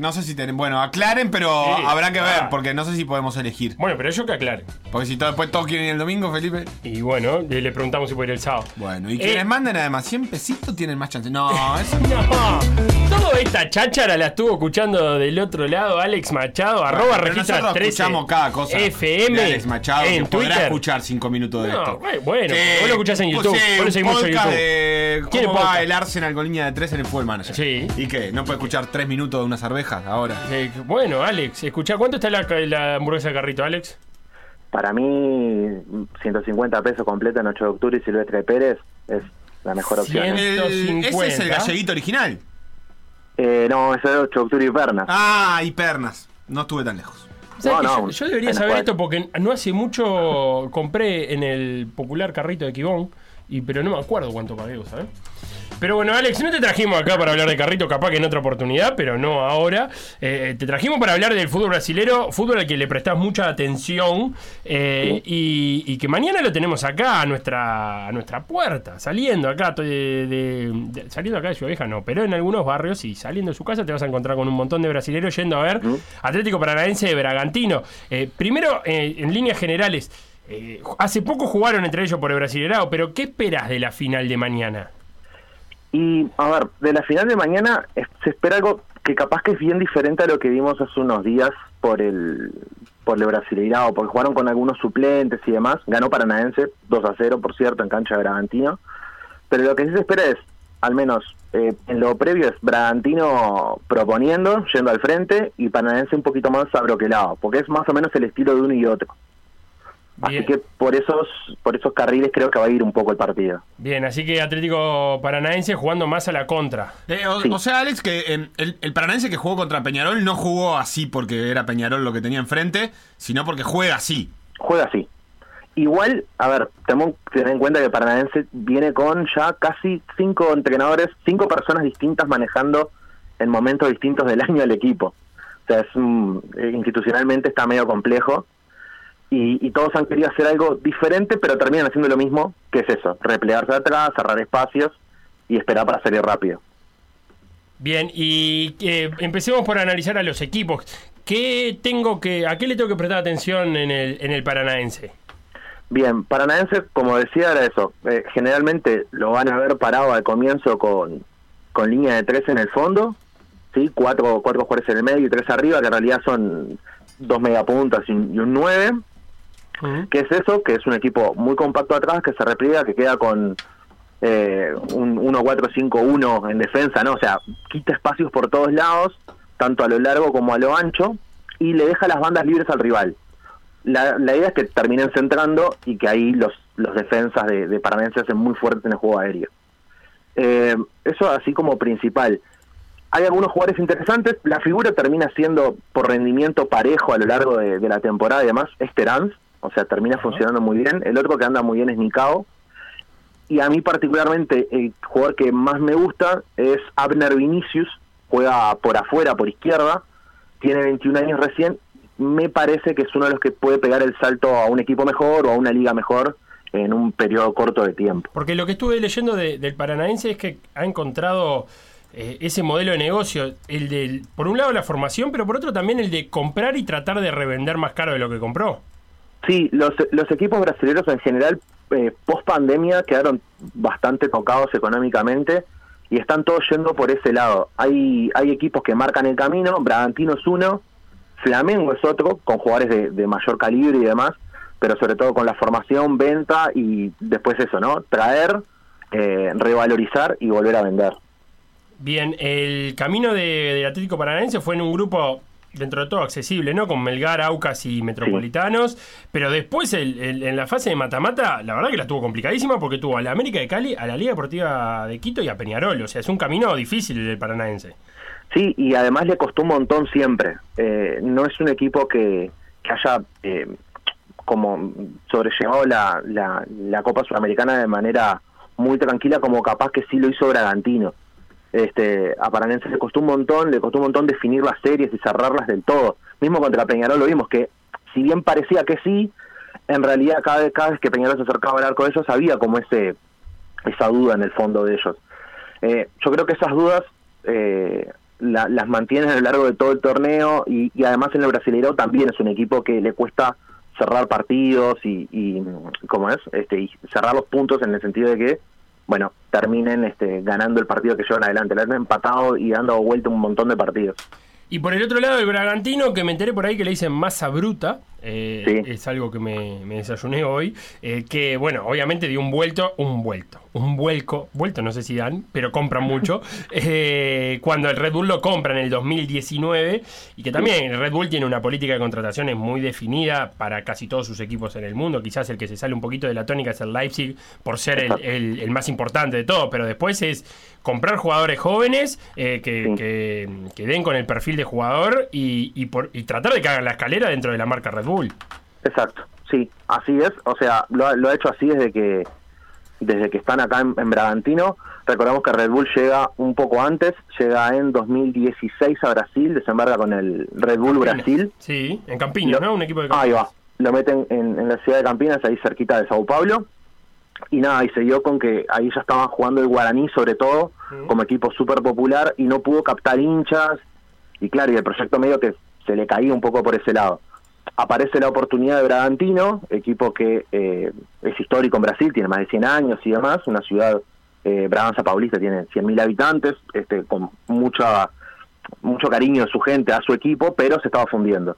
No sé si tienen. Bueno, aclaren, pero Sí, habrá que ver, ah. porque no sé si podemos elegir. Bueno, pero ellos que aclaren. Porque si todo- después todos quieren ir el domingo, Felipe. Y bueno, le, le preguntamos si puede ir el sábado. Bueno, y Eh, quienes manden además 100 pesitos tienen más chance. No, eso No, toda esta cháchara la estuvo escuchando del otro lado Alex Machado, arroba Pero registra nosotros 13 escuchamos cada cosa. FM de Alex Machado, en que podrá Twitter. escuchar 5 minutos de No, esto. bueno, bueno, vos lo escuchás en pues YouTube, sí, vos lo seguís mucho en podcast YouTube. de ¿Quién cómo va podcast? el Arsenal con línea de 3 en el Fútbol Manager. Sí. ¿Y qué? ¿No puede escuchar 3 minutos de unas arvejas ahora? Eh, bueno, Alex, escuchá, ¿cuánto está la, la hamburguesa de carrito, Alex? Para mí, 150 pesos completa en 8 de octubre y Silvestre Pérez es la mejor opción. Cien. ¿eh? El- ese es el 150. galleguito original. Eh, no, es 8 de octubre y Perna. Ah, y pernas. No estuve tan lejos. ¿Sabes No, que no, yo, yo debería saber cual- esto porque no hace mucho compré en el popular carrito de Kibón, y, pero no me acuerdo cuánto pagué, ¿sabes? Pero bueno, Alex, no te trajimos acá para hablar de carrito, capaz que en otra oportunidad, pero no ahora. Eh, te trajimos para hablar del fútbol brasilero, fútbol al que le prestás mucha atención eh, y, y que mañana lo tenemos acá a nuestra, a nuestra puerta, saliendo acá de, de- de- saliendo acá de Ciudad Vieja, no, pero en algunos barrios y saliendo de su casa te vas a encontrar con un montón de brasileros yendo a ver Atlético Paranaense de Bragantino. Eh, primero, eh, en líneas generales, eh, hace poco jugaron entre ellos por el Brasilerao, pero ¿qué esperas de la final de mañana? Y, a ver, de la final de mañana se espera algo que capaz que es bien diferente a lo que vimos hace unos días por el por el Brasileirao, porque jugaron con algunos suplentes y demás. Ganó Paranaense 2 a 0, por cierto, en cancha de Bragantino. Pero lo que sí se espera es, al menos eh, en lo previo, es Bragantino proponiendo, yendo al frente, y Paranaense un poquito más abroquelado, porque es más o menos el estilo de uno y otro. Así que por esos, por esos carriles creo que va a ir un poco el partido. Bien, así que Atlético Paranaense jugando más a la contra. Eh, o, o sea, Alex, que eh, el, el Paranaense que jugó contra Peñarol no jugó así porque era Peñarol lo que tenía enfrente, sino porque juega así. Juega así. Igual, a ver, tenemos que tener en cuenta que Paranaense viene con ya casi cinco entrenadores, cinco personas distintas manejando en momentos distintos del año el equipo. O sea, es un- eh, institucionalmente está medio complejo y, y todos han querido hacer algo diferente, pero terminan haciendo lo mismo, que es eso, replegarse atrás, cerrar espacios y esperar para salir rápido. Bien, y eh, empecemos por analizar a los equipos. ¿Qué tengo que, ¿A qué le tengo que prestar atención en el, en el Paranaense? Bien, Paranaense, como decía, era eso. Eh, generalmente lo van a ver parado al comienzo con, con línea de tres en el fondo, ¿sí? cuatro, cuatro jugadores en el medio y tres arriba, que en realidad son dos megapuntas y un, y un nueve. ¿Qué es eso? Que es un equipo muy compacto atrás, que se repliega, que queda con eh, un 1-4-5-1 en defensa, ¿no? O sea, quita espacios por todos lados, tanto a lo largo como a lo ancho, y le deja las bandas libres al rival. La, la idea es que terminen centrando y que ahí los, los defensas de, de se hacen muy fuertes en el juego aéreo. Eh, eso así como principal. Hay algunos jugadores interesantes. La figura termina siendo por rendimiento parejo a lo largo de, de la temporada y demás. Es Terán, o sea, termina funcionando muy bien. El otro que anda muy bien es Nikao. Y a mí particularmente el jugador que más me gusta es Abner Vinicius. Juega por afuera, por izquierda. Tiene 21 años recién. Me parece que es uno de los que puede pegar el salto a un equipo mejor o a una liga mejor en un periodo corto de tiempo. Porque lo que estuve leyendo de- del Paranaense es que ha encontrado eh, ese modelo de negocio, el del, por un lado la formación, pero por otro también el de comprar y tratar de revender más caro de lo que compró. Sí, los, los equipos brasileños en general, eh, post pandemia, quedaron bastante tocados económicamente y están todos yendo por ese lado. Hay, hay equipos que marcan el camino, Bragantino es uno, Flamengo es otro, con jugadores de, mayor calibre y demás, pero sobre todo con la formación, venta y después eso, ¿no? Traer, eh, revalorizar y volver a vender. Bien, el camino de- del Atlético Paranaense fue en un grupo dentro de todo accesible, ¿no? Con Melgar, Aucas y Metropolitanos, pero después el- el- en la fase de mata-mata, la verdad que la tuvo complicadísima porque tuvo a la América de Cali, a la Liga Deportiva de Quito y a Peñarol, o sea, es un camino difícil el Paranaense. Sí, y además le costó un montón siempre. Eh, no es un equipo que, que haya eh, como sobrellevado la, la, la Copa Sudamericana de manera muy tranquila como capaz que sí lo hizo Bragantino. Este, a Paranense le costó un montón, le costó un montón definir las series y cerrarlas del todo. Mismo contra Peñarol lo vimos que si bien parecía que sí, en realidad cada vez, cada vez que Peñarol se acercaba al arco de ellos había como ese esa duda en el fondo de ellos. Eh, yo creo que esas dudas eh, la- las mantienen a lo largo de todo el torneo y, y además en el Brasileirao también es un equipo que le cuesta cerrar partidos y, y ¿cómo es? Este, y cerrar los puntos en el sentido de que, bueno, terminen este, ganando el partido que llevan adelante. Le han empatado y han dado vuelta un montón de partidos. Y por el otro lado, el Bragantino, que me enteré por ahí que le dicen masa bruta, eh, Sí. es algo que me, me desayuné hoy, eh, que bueno, obviamente dio un vuelto, un vuelto, un vuelco, vuelto no sé si dan, pero compran mucho, eh, cuando el Red Bull lo compra en el 2019, y que también el Red Bull tiene una política de contrataciones muy definida para casi todos sus equipos en el mundo, quizás el que se sale un poquito de la tónica es el Leipzig, por ser el, el- el más importante de todo, pero después es comprar jugadores jóvenes eh, que, que- que den con el perfil de jugador y, y por- y tratar de que hagan la escalera dentro de la marca Red Bull. Exacto, sí, así es. O sea, lo ha hecho así desde que desde que están acá en, en Bragantino. Recordemos que Red Bull llega un poco antes, llega en 2016 a Brasil, desembarca con el Red Bull Brasil. Sí, en Campiñas, ¿no? Un equipo de Ahí Campiñas. va, lo meten en, en la ciudad de Campinas, ahí cerquita de Sao Paulo. Y nada, y se dio con que ahí ya estaban jugando el Guaraní sobre todo, como equipo súper popular, y no pudo captar hinchas. Y claro, y el proyecto medio que se le caía un poco por ese lado. Aparece la oportunidad de Bragantino, equipo que eh, es histórico en Brasil, tiene más de 100 años y demás, una ciudad, eh, Braganza Paulista tiene 100.000 habitantes, este, con mucha mucho cariño de su gente a su equipo, pero se estaba fundiendo.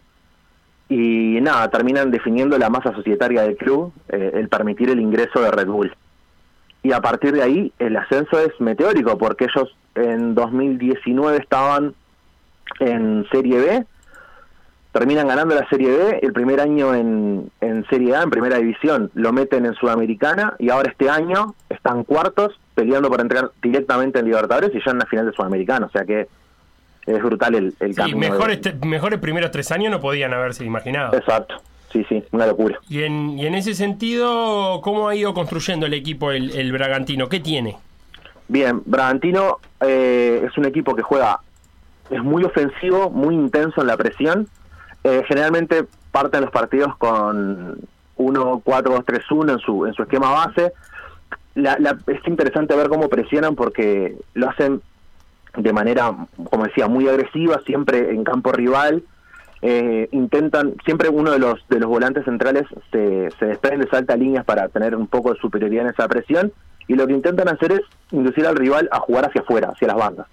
Y nada, terminan definiendo la masa societaria del club, eh, el permitir el ingreso de Red Bull. Y a partir de ahí el ascenso es meteórico, porque ellos en 2019 estaban en Serie B, terminan ganando la Serie B, el primer año en, en Serie A, en Primera División, lo meten en Sudamericana y ahora este año están cuartos peleando para entrar directamente en Libertadores y ya en la final de Sudamericana, o sea que es brutal el, el Sí, camino. mejores, de- mejores primeros tres años no podían haberse imaginado. Exacto, sí, sí, una locura. Y en, y en ese sentido, ¿cómo ha ido construyendo el equipo el, el Bragantino? ¿Qué tiene? Bien, Bragantino eh, es un equipo que juega, es muy ofensivo, muy intenso en la presión. Eh, generalmente parten los partidos con 1-4-2-3-1 en su, en su esquema base. La- la- es interesante ver cómo presionan porque lo hacen de manera, como decía, muy agresiva, siempre en campo rival. Eh, intentan, siempre uno de los de los volantes centrales se, se desprende, salta líneas para tener un poco de superioridad en esa presión y lo que intentan hacer es inducir al rival a jugar hacia afuera, hacia las bandas.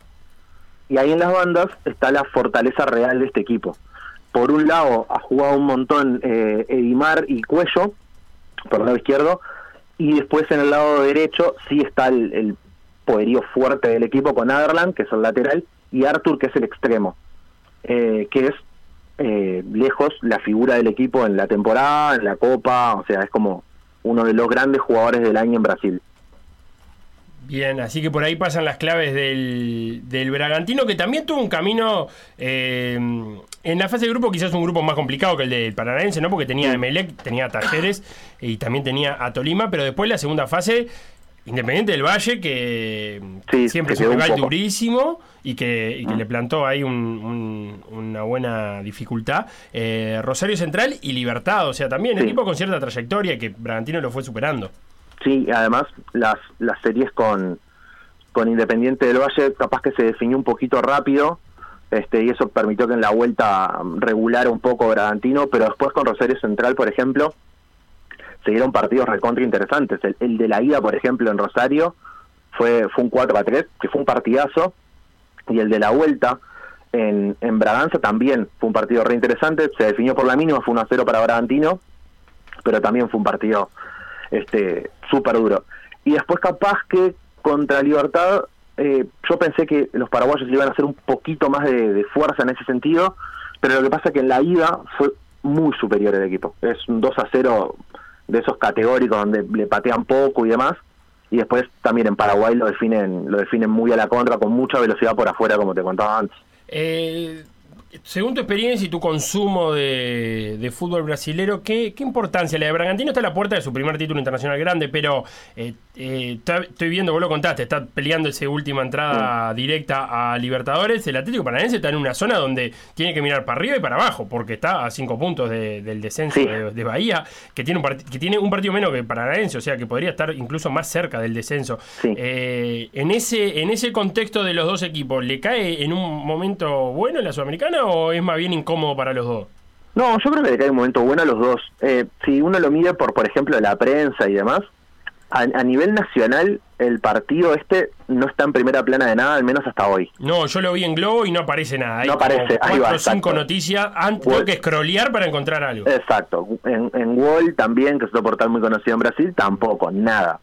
Y ahí en las bandas está la fortaleza real de este equipo. Por un lado ha jugado un montón eh, Edimar y Cuello, por el lado izquierdo, y después en el lado derecho sí está el, poderío fuerte del equipo con Aderland, que es el lateral, y Arthur, que es el extremo, eh, que es eh, lejos la figura del equipo en la temporada, en la Copa, o sea, es como uno de los grandes jugadores del año en Brasil. Bien, así que por ahí pasan las claves del, del Bragantino, que también tuvo un camino eh, en la fase de grupo, quizás un grupo más complicado que el del Paranaense, ¿no? Porque tenía a Emelec, tenía a Talleres y también tenía a Tolima, pero después la segunda fase, Independiente del Valle, que Sí, siempre es un rival durísimo y que, y que le plantó ahí un- un- una buena dificultad. Eh, Rosario Central y Libertad, o sea, también Sí. equipo con cierta trayectoria que Bragantino lo fue superando. Sí, además las, las series con, con Independiente del Valle capaz que se definió un poquito rápido este y eso permitió que en la vuelta regulara un poco Bragantino, pero después con Rosario Central, por ejemplo, se dieron partidos recontra interesantes. El, el de la ida, por ejemplo, en Rosario fue, fue un 4 a 3, que fue un partidazo, y el de la vuelta en, en Braganza también fue un partido re interesante, se definió por la mínima, fue 1 a 0 para Bragantino, pero también fue un partido este súper duro. Y después capaz que contra Libertad, eh, yo pensé que los paraguayos iban a hacer un poquito más de, fuerza en ese sentido, pero lo que pasa es que en la ida fue muy superior el equipo. Es un 2 a 0 de esos categóricos donde le patean poco y demás. Y después también en Paraguay lo definen, lo definen muy a la contra, con mucha velocidad por afuera, como te contaba antes. Eh, según tu experiencia y tu consumo de, de fútbol brasilero, ¿qué, qué importancia le da? Bragantino está a la puerta de su primer título internacional grande, pero eh, eh, estoy viendo, vos lo contaste, está peleando esa última entrada directa a Libertadores. El Atlético Paranaense está en una zona donde tiene que mirar para arriba y para abajo, porque está a cinco puntos de- del descenso Sí. de, de Bahía, que tiene, un que tiene un partido menos que Paranaense, o sea que podría estar incluso más cerca del descenso. Eh, en, ese, en ese contexto de los dos equipos, ¿le cae en un momento bueno en la Sudamericana o es más bien incómodo para los dos? No, yo creo que le cae un momento bueno a los dos. Eh, si uno lo mide por, por ejemplo, la prensa y demás, a, a nivel nacional, el partido este no está en primera plana de nada, al menos hasta hoy. No, yo lo vi en Globo y no aparece nada. Hay No aparece, ahí va, cinco noticias. Antes tengo que scrollear para encontrar algo. Exacto. En, en Wall también, que es otro portal muy conocido en Brasil, tampoco, nada.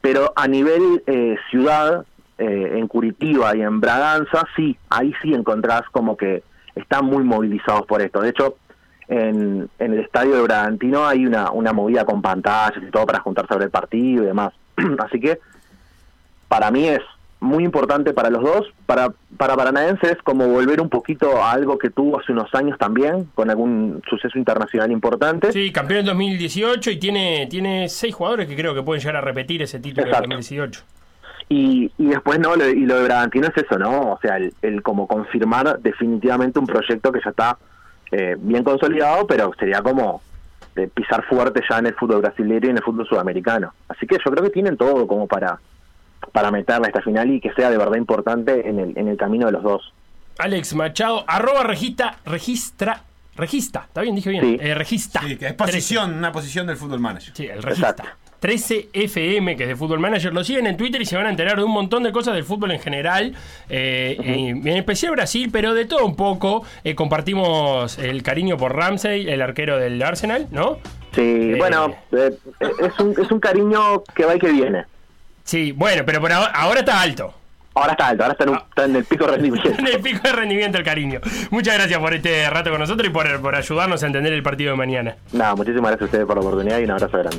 Pero a nivel eh, ciudad, eh, en Curitiba y en Braganza, sí, ahí sí encontrás como que están muy movilizados por esto. De hecho, en, en el estadio de Bragantino hay una, una movida con pantallas y todo para juntar sobre el partido y demás. Así que para mí es muy importante para los dos. Para, para Paranaense es como volver un poquito a algo que tuvo hace unos años también, con algún suceso internacional importante. Sí, campeón en 2018 y tiene, tiene seis jugadores que creo que pueden llegar a repetir ese título de 2018. Y, y después, ¿no? Lo- y lo de Bragantino es eso, ¿no? O sea, el, el como confirmar definitivamente un proyecto que ya está eh, bien consolidado, pero sería como de pisar fuerte ya en el fútbol brasileño y en el fútbol sudamericano. Así que yo creo que tienen todo como para para meterla a esta final y que sea de verdad importante en el, en el camino de los dos. Alex Machado, arroba registra, registra, registra, ¿está bien? Dije bien. Sí. Eh, registra. Sí, que es posición, una posición del fútbol manager. Sí, el registra. 13FM, que es de Fútbol Manager, lo siguen en Twitter y se van a enterar de un montón de cosas del fútbol en general, eh, en, en especial Brasil, pero de todo un poco. Eh, compartimos el cariño por Ramsey, el arquero del Arsenal, ¿no? Sí, Eh, bueno, es, un, es un cariño que va y que viene. Sí, bueno, pero por ahora, ahora está alto. Ahora está alto, ahora está en, un- está en el pico de rendimiento. En el pico de rendimiento el cariño. Muchas gracias por este rato con nosotros y por, por ayudarnos a entender el partido de mañana. Nada, muchísimas gracias a ustedes por la oportunidad y un abrazo grande.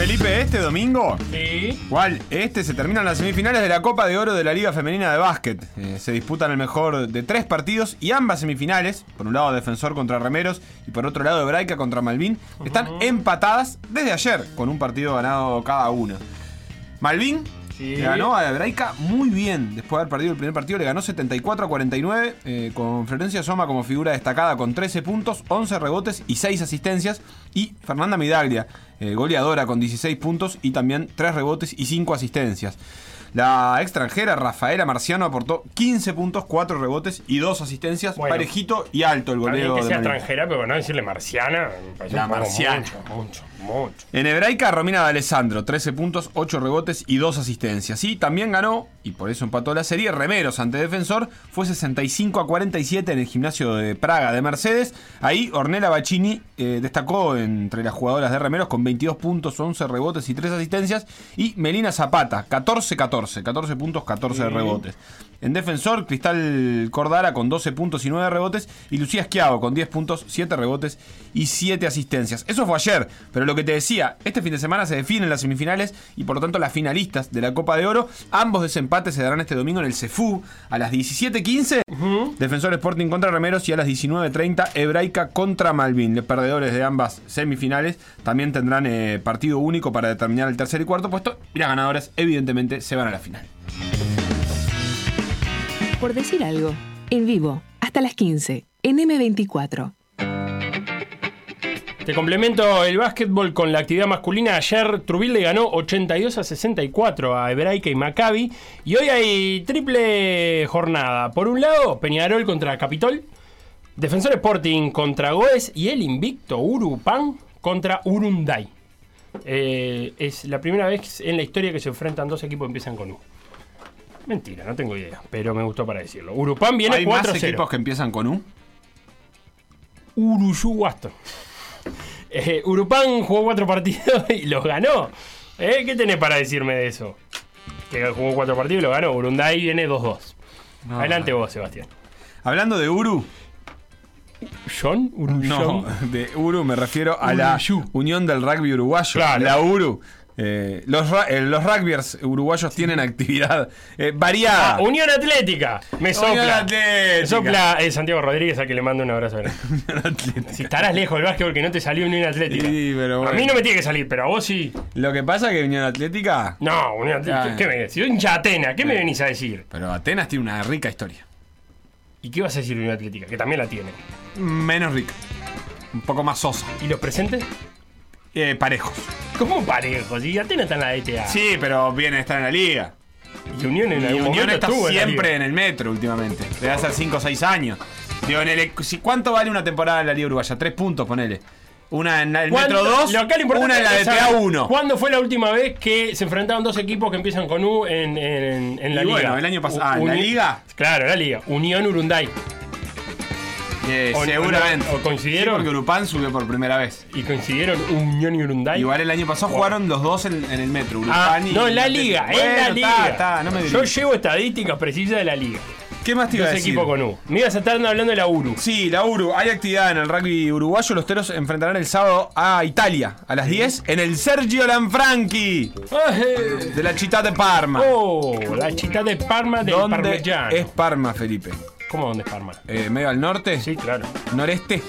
Felipe, este domingo, Sí. ¿cuál? Este se terminan las semifinales de la Copa de Oro de la Liga Femenina de Básquet. Eh, se disputan el mejor de tres partidos y ambas semifinales, por un lado Defensor contra Remeros y por otro lado Hebraica contra Malvin, están empatadas desde ayer, con un partido ganado cada una. Malvin Sí. le ganó a Hebraica muy bien. Después de haber perdido el primer partido, le ganó 74 a 49, eh, con Florencia Soma como figura destacada con 13 puntos, 11 rebotes y 6 asistencias. Y Fernanda Midaglia, eh, goleadora con 16 puntos y también 3 rebotes y 5 asistencias. La extranjera Rafaela Marciano aportó 15 puntos, 4 rebotes y 2 asistencias. Bueno. parejito y alto el goleo que de sea extranjera, pero no decirle marciana. me La marciana. Mucho, mucho, mucho. En hebraica, Romina D'Alessandro, 13 puntos, 8 rebotes y 2 asistencias. Y también ganó, y por eso empató la serie, Remeros ante Defensor. Fue 65 a 47 en el gimnasio de Praga de Mercedes. Ahí Ornella Bacini eh, destacó entre las jugadoras de Remeros con 22 puntos, 11 rebotes y 3 asistencias. Y Melina Zapata, 14-14, 14 puntos, 14 Sí. rebotes. En defensor, Cristal Cordara con 12 puntos y 9 rebotes. Y Lucía Esquiavo con 10 puntos, 7 rebotes y 7 asistencias. Eso fue ayer, pero lo que te decía, este fin de semana se definen las semifinales y por lo tanto las finalistas de la Copa de Oro. Ambos desempates se darán este domingo en el CEFU a las 17.15. Defensor Sporting contra Remeros y a las 19.30 Hebraica contra Malvin. Los perdedores de ambas semifinales también tendrán eh, partido único para determinar el tercer y cuarto puesto. Y las ganadoras, evidentemente, se van a la final. Por decir algo. En vivo. Hasta las 15. En M24. Te complemento el básquetbol con la actividad masculina. Ayer Trubil le ganó 82 a 64 a Hebraica y Maccabi. Y hoy hay triple jornada. Por un lado, Peñarol contra Capitol. Defensor Sporting contra Goes. Y el invicto Urupan contra Urunday. Eh, es la primera vez en la historia que se enfrentan dos equipos que empiezan con U. Mentira, no tengo idea, pero me gustó para decirlo. Urupan viene ¿Hay más 4-0. equipos que empiezan con U? Uruyuguasto. Eh, Urupán jugó cuatro partidos y los ganó. Eh, ¿Qué tenés para decirme de eso? Que jugó cuatro partidos y lo ganó. Urunday viene 2-2. Adelante vos, Sebastián. Hablando de Uru. ¿John? No, de Uru me refiero a la Unión del Rugby Uruguayo. Claro. La Uru. Eh, los, eh, los rugbyers uruguayos tienen actividad eh, variada. Ah, Unión Atlética. Me Unión sopla. Atlética. Me sopla Santiago Rodríguez, a que le mando un abrazo. si estarás lejos del básquetbol que no te salió Unión Atlética. Sí, pero A mí no me tiene que salir, pero a vos sí. Lo que pasa es que Unión Atlética. No, Unión Atlética. Ah. ¿Qué me decís? Hincha. ¿Qué me venís a decir? Pero Atenas tiene una rica historia. ¿Y qué vas a decir Unión Atlética? Que también la tiene. Menos rica. Un poco más sosa. ¿Y los presentes? Eh, parejos. ¿Cómo parejos? Y Atena está en la DTA. Sí, pero viene a estar en la liga. Y Unión en Y algún Unión está en siempre en el metro últimamente. Debe hacer 5 o 6 años. Digo, en el, si- ¿Cuánto vale una temporada en la Liga Uruguaya? Tres puntos, ponele. Una en el ¿Cuándo- metro 2, lo acá lo importante una en la es DTA saber 1. ¿Cuándo fue la última vez que se enfrentaron dos equipos que empiezan con U en, en- en la Y liga? bueno, el año pasado- ah, ¿en la liga? Claro, la liga. Unión Urunday. Eh, O- seguramente. o coincidieron. Sí, porque Urupán subió por primera vez. Y coincidieron Unión y Urunday. Igual el año pasado jugaron los dos en, en el metro. Ah, Urupán y no, en la liga, en la liga. está, no me Yo llevo estadísticas precisas de la liga. ¿Qué más te iba a decir? equipos con U. Me ibas a estar hablando de la Uru. Sí, la Uru. Hay actividad en el rugby uruguayo. Los teros enfrentarán el sábado a Italia a las 10 en el Sergio Lanfranchi Ay, de la Città de Parma. Oh, la chita de Parma del ¿Dónde Parmigiano. es Parma, Felipe? ¿Cómo dónde es Parma? Eh, ¿Medio al norte? Sí, claro. ¿Noreste?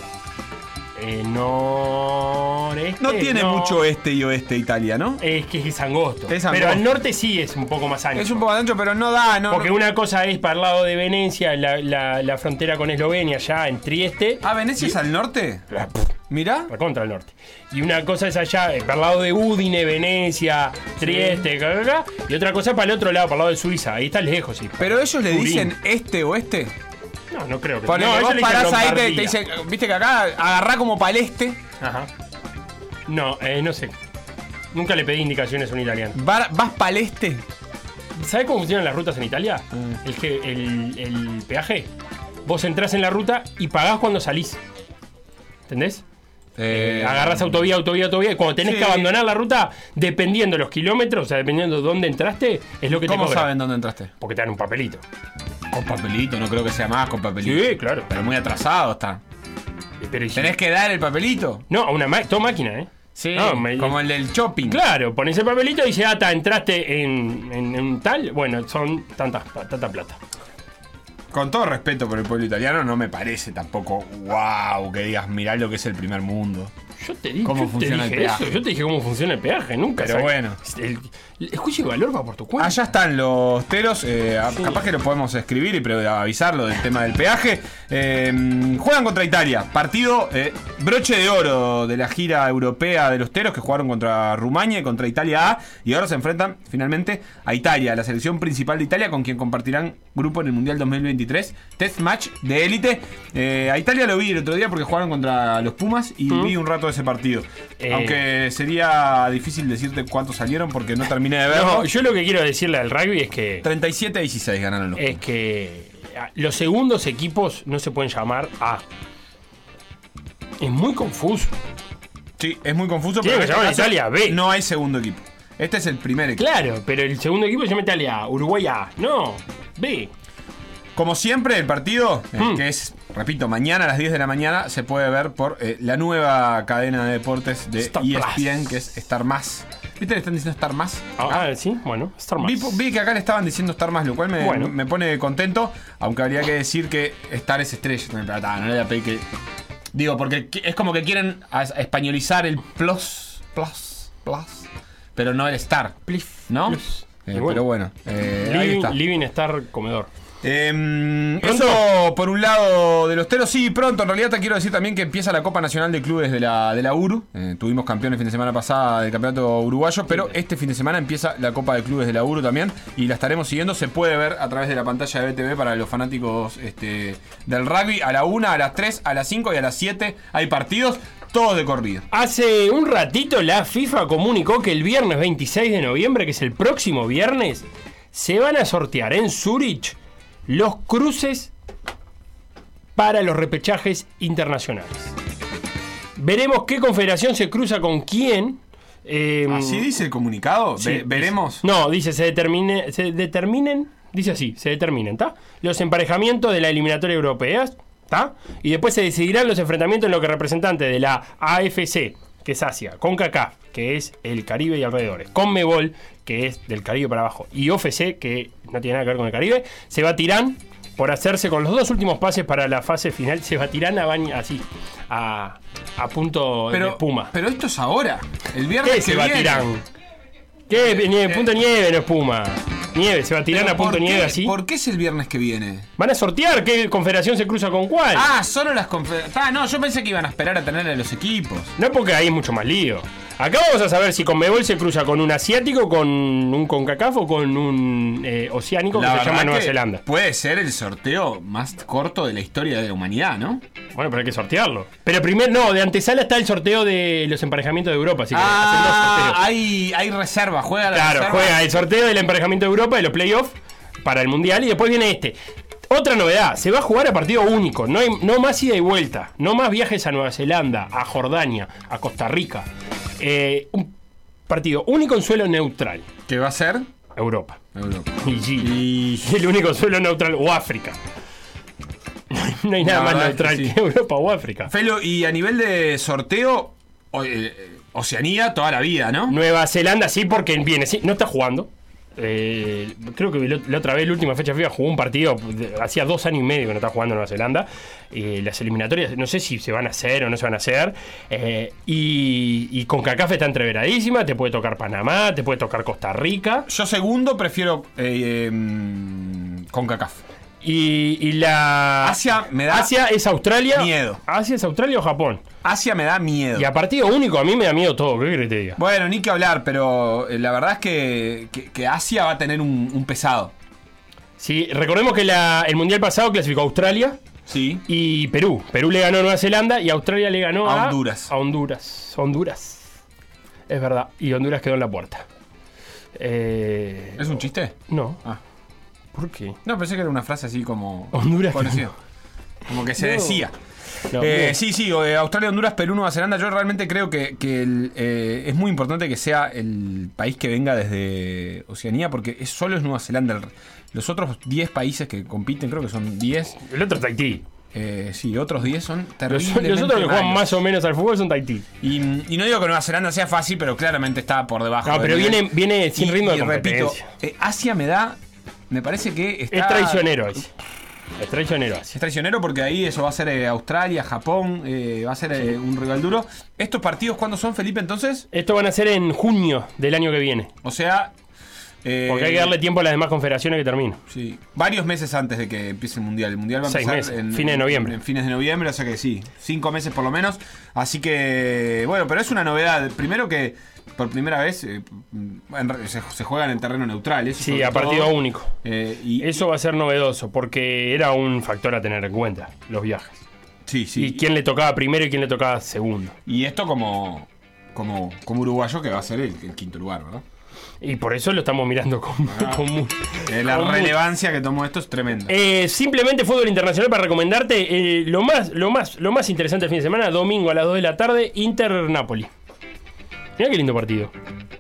Eh, noreste. No tiene mucho este y oeste Italia, ¿no? Es que es angosto. Es Pero angosto. al norte sí es un poco más ancho. Es un poco ancho, pero no da, ¿no? Porque una cosa es para el lado de Venecia, la, la- la frontera con Eslovenia, ya en Trieste. Ah, ¿Venecia es al norte? Mirá. Contra el norte. Y una cosa es allá, eh, para el lado de Udine, Venecia, Trieste, y otra cosa para el otro lado, para el lado de Suiza. Ahí está lejos, sí. Pero ellos le Turín. dicen este o este. No, no creo que Ponele, no, vos parás ahí, te, te dicen, viste que acá agarrá como para el este. Ajá. No, eh, no sé. Nunca le pedí indicaciones a un italiano. Va- vas para el este. ¿Sabes cómo funcionan las rutas en Italia? Mm. El, que, el, el peaje. Vos entrás en la ruta y pagás cuando salís. ¿Entendés? Eh, Agarras autovía, autovía, autovía. Y cuando tenés Sí. que abandonar la ruta, dependiendo de los kilómetros, o sea, dependiendo de dónde entraste, es lo que ¿Cómo te cobran. saben dónde entraste? Porque te dan un papelito. Con papelito, no creo que sea más con papelito. Sí, claro. Pero muy atrasado está. Pero, ¿Tenés que dar el papelito? No, a una ma- toda máquina, ¿eh? Sí, No, me- como el del shopping. Claro, pones el papelito y dice, ah, ta, entraste en, en, en tal. Bueno, son tantas, tanta plata. Con todo respeto por el pueblo italiano, no me parece tampoco wow que digas, mirá lo que es el primer mundo. Yo te dije, ¿Cómo yo te funciona el dije peaje? eso, yo te dije cómo funciona el peaje, nunca. Pero bueno. El, el juicio de valor va por tu cuenta. Allá están los teros, eh, a- capaz que lo podemos escribir y avisarlo del tema del peaje. Eh, juegan contra Italia, partido eh, broche de oro de la gira europea de los teros que jugaron contra Rumania y contra Italia A y ahora se enfrentan finalmente a Italia, la selección principal de Italia con quien compartirán grupo en el Mundial 2023. Test match de élite. Eh, a Italia lo vi el otro día porque jugaron contra los Pumas y Mm. vi un rato de ese partido. Eh. Aunque sería difícil decirte cuántos salieron porque no terminé de verlo. No, yo lo que quiero decirle al rugby es que 37 a 16 ganaron los es que ah, los segundos equipos no se pueden llamar A. Es muy confuso. Sí, es muy confuso. Tiene pero que este Italia B. No hay segundo equipo. Este es el primer equipo. Claro, pero el segundo equipo se llama Italia A, Uruguay A. No, B. Como siempre, el partido, eh, Hmm. que es, repito, mañana a las 10 de la mañana, se puede ver por eh, la nueva cadena de deportes de Star ESPN, Plus. que es Star Más. ¿Viste? Le están diciendo Star Más. Ah, sí, bueno, Star Más. Vi, vi que acá le estaban diciendo Star Más, lo cual me, Bueno. me pone contento, aunque habría que decir que Star es estrella. No, pero, ah, no le voy a pedir que. Digo, porque es como que quieren españolizar el plus, plus, plus, pero no el Star. ¿No? Plus. Eh, bueno. Pero bueno, eh, ahí Living, está. Living Star Comedor. Em, ¿Pronto? eso por un lado de los teros, sí, pronto. En realidad te quiero decir también que empieza la Copa Nacional de Clubes de la, de la URU. Eh, tuvimos campeones el fin de semana pasada del campeonato uruguayo, pero este fin de semana empieza la Copa de Clubes de la URU también y la estaremos siguiendo. Se puede ver a través de la pantalla de BTV para los fanáticos este, del rugby. A la 1, a las 3, a las 5 y a las 7 hay partidos, todos de corrido. Hace un ratito la FIFA comunicó que el viernes 26 de noviembre, que es el próximo viernes, se van a sortear en Zurich los cruces para los repechajes internacionales. Veremos qué confederación se cruza con quién. eh, Así dice el comunicado. sí, Ve- dice- veremos. No, dice se determine, se determinen, dice así, se determinen, ¿está? Los emparejamientos de la eliminatoria europea, ¿está? Y después se decidirán los enfrentamientos en lo que representantes de la AFC, que es Asia, con CACAF, que es el Caribe y alrededores, con Mebol, que es del Caribe para abajo, y OFC, que no tiene nada que ver con el Caribe, se batirán por hacerse con los dos últimos pases para la fase final, se batirán a baña así, a, a punto de Pero, espuma. pero esto es ahora. El viernes ¿Qué que se viene. batirán? ¿Qué? Nieve, punto nieve, no espuma. Nieve, se batirán Pero a punto ¿por nieve así. ¿Por qué es el viernes que viene? Van a sortear qué confederación se cruza con cuál. Ah, solo las conferencias. Ah, no, yo pensé que iban a esperar a tener a los equipos. No porque ahí es mucho más lío. Acá vamos a saber si con Mebol se cruza con un asiático, con un CONCACAF o con un eh, oceánico que La se verdad llama Nueva que Zelanda. Puede ser el sorteo más corto de la historia de la humanidad, ¿no? Bueno, pero hay que sortearlo. Pero primero, no, de antesala está el sorteo de los emparejamientos de Europa, así que hacen dos Ah, sorteos. hay, hay reserva, juega la Claro, reserva. juega el sorteo del emparejamiento de Europa, de los playoffs, para el Mundial, y después viene este. Otra novedad, se va a jugar a partido único, no, hay, no más ida y vuelta, no más viajes a Nueva Zelanda, a Jordania, a Costa Rica. Eh, un partido único en suelo neutral. ¿Qué va a ser? Europa. Europa. Y el único suelo neutral, o África. No hay, nada más neutral que. Europa o África. Felo, y a nivel de sorteo, eh, Oceanía toda la vida, ¿no? Nueva Zelanda sí, porque viene, sí, no está jugando. Eh, creo que la otra vez, la última fecha FIFA, jugó un partido, hacía dos años y medio que no está jugando Nueva Zelanda. Eh, las eliminatorias, no sé si se van a hacer o no se van a hacer. Eh, y, y con CACAF está entreveradísima, te puede tocar Panamá, te puede tocar Costa Rica. Yo segundo prefiero eh, em, con CACAF. Y, y la. Asia me da Asia es Australia. miedo. Asia es Australia o Japón. Asia me da miedo. Y a partido único a mí me da miedo todo, ¿qué querés que te diga? Bueno, ni que hablar, pero eh, la verdad es que, que- que Asia va a tener un, un pesado. Sí, recordemos que la- el mundial pasado clasificó a Australia Sí. y Perú. Perú le ganó a Nueva Zelanda y Australia le ganó A a, Honduras. A Honduras. Honduras. Es verdad. Y Honduras quedó en la puerta. Eh, ¿Es un chiste? No. Ah. ¿Por qué? No, pensé que era una frase así como. Honduras. conocida. Como que se No. decía. No, Eh, sí, sí, eh, Australia, Honduras, Perú, Nueva Zelanda. Yo realmente creo que, que el, eh, es muy importante que sea el país que venga desde Oceanía, porque es, solo es Nueva Zelanda. El- los otros 10 países que compiten, creo que son 10. El otro es Tahití. Eh, sí, otros 10 son Los, terriblemente los otros que juegan malos. más o menos al fútbol son Tahití. Y, y no digo que Nueva Zelanda sea fácil, pero claramente está por debajo. No, pero nivel. viene, viene sin Y- ritmo de y repito, competencia. eh, Asia me da. Me parece que está. Es traicionero ese. Es traicionero. Es traicionero porque ahí eso va a ser eh, Australia, Japón, eh, va a ser eh, un rival duro. ¿Estos partidos cuándo son, Felipe, entonces? Esto van a ser en junio del año que viene. O sea... Porque hay que darle tiempo a las demás confederaciones que terminen. Sí, varios meses antes de que empiece el Mundial. El Mundial va a Seis empezar meses, en fines de noviembre. En, fines de noviembre, o sea que sí, cinco meses por lo menos. Así que, bueno, pero es una novedad. Primero que por primera vez eh, en se, se juegan en terreno neutral. eso Sí, a partido todo. único. Eh, y, Eso va a ser novedoso porque era un factor a tener en cuenta, los viajes. sí, sí. Y quién le tocaba primero y quién le tocaba segundo. Y esto como, como, como uruguayo que va a ser el, el quinto lugar, ¿verdad? Y por eso lo estamos mirando con, con mu- Eh, la con relevancia que tomó esto es tremenda. Eh, simplemente fútbol internacional para recomendarte eh, lo más lo más lo más interesante el fin de semana, domingo a las 2 de la tarde, Inter Napoli. Mira qué lindo partido.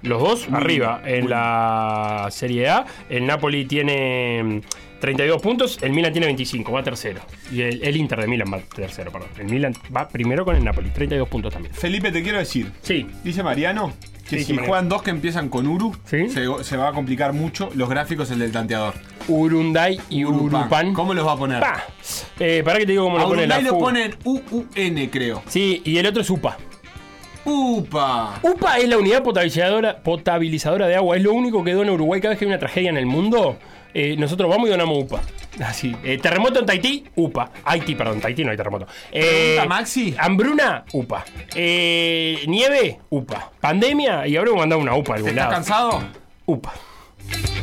Los dos Muy arriba en la Serie A. El Napoli tiene mm, 32 puntos, el Milan tiene 25, va tercero. Y el, el Inter de Milan va tercero, perdón. El Milan va primero con el Napoli, 32 puntos también. Felipe, te quiero decir. Sí. Dice Mariano que Sí, si Mariano. juegan dos que empiezan con Uru, Sí. se, se va a complicar mucho los gráficos el del tanteador. Urunday y Urupan. Urupan. ¿Cómo los va a poner? Eh, para que te digo cómo A lo pone la lo ponen UUN, creo. Sí, y el otro es UPA. ¡Upa! UPA es la unidad potabilizadora, potabilizadora de agua. Es lo único que dona Uruguay cada vez que hay una tragedia en el mundo. eh, nosotros vamos y donamos UPA. Así. Eh, terremoto en Tahití, UPA. Haití, perdón, Tahití no hay terremoto. Eh, Pregunta Maxi. Hambruna, UPA. Eh, nieve, UPA. Pandemia, y habremos mandado una UPA a algún ¿Estás lado. cansado? UPA.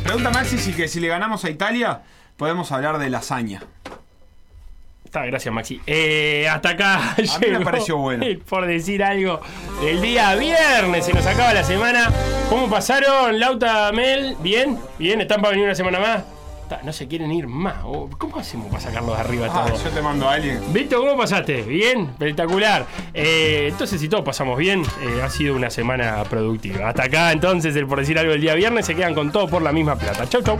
Pregunta Maxi si que si le ganamos a Italia, podemos hablar de lasaña. Está, gracias, Maxi. Eh, hasta acá. mí me pareció bueno. Por decir algo. El día viernes se nos acaba la semana. ¿Cómo pasaron, Lauta, Mel? ¿Bien? ¿Bien? ¿Están para venir una semana más? Ta, No se quieren ir más. Oh, ¿Cómo hacemos para sacarlos de arriba Ah, todos? yo te mando a alguien. Víctor, ¿cómo pasaste? ¿Bien? Espectacular. Eh, entonces, si todos pasamos bien, eh, ha sido una semana productiva. Hasta acá, entonces, el por decir algo el día viernes, se quedan con todo por la misma plata. Chau, chau.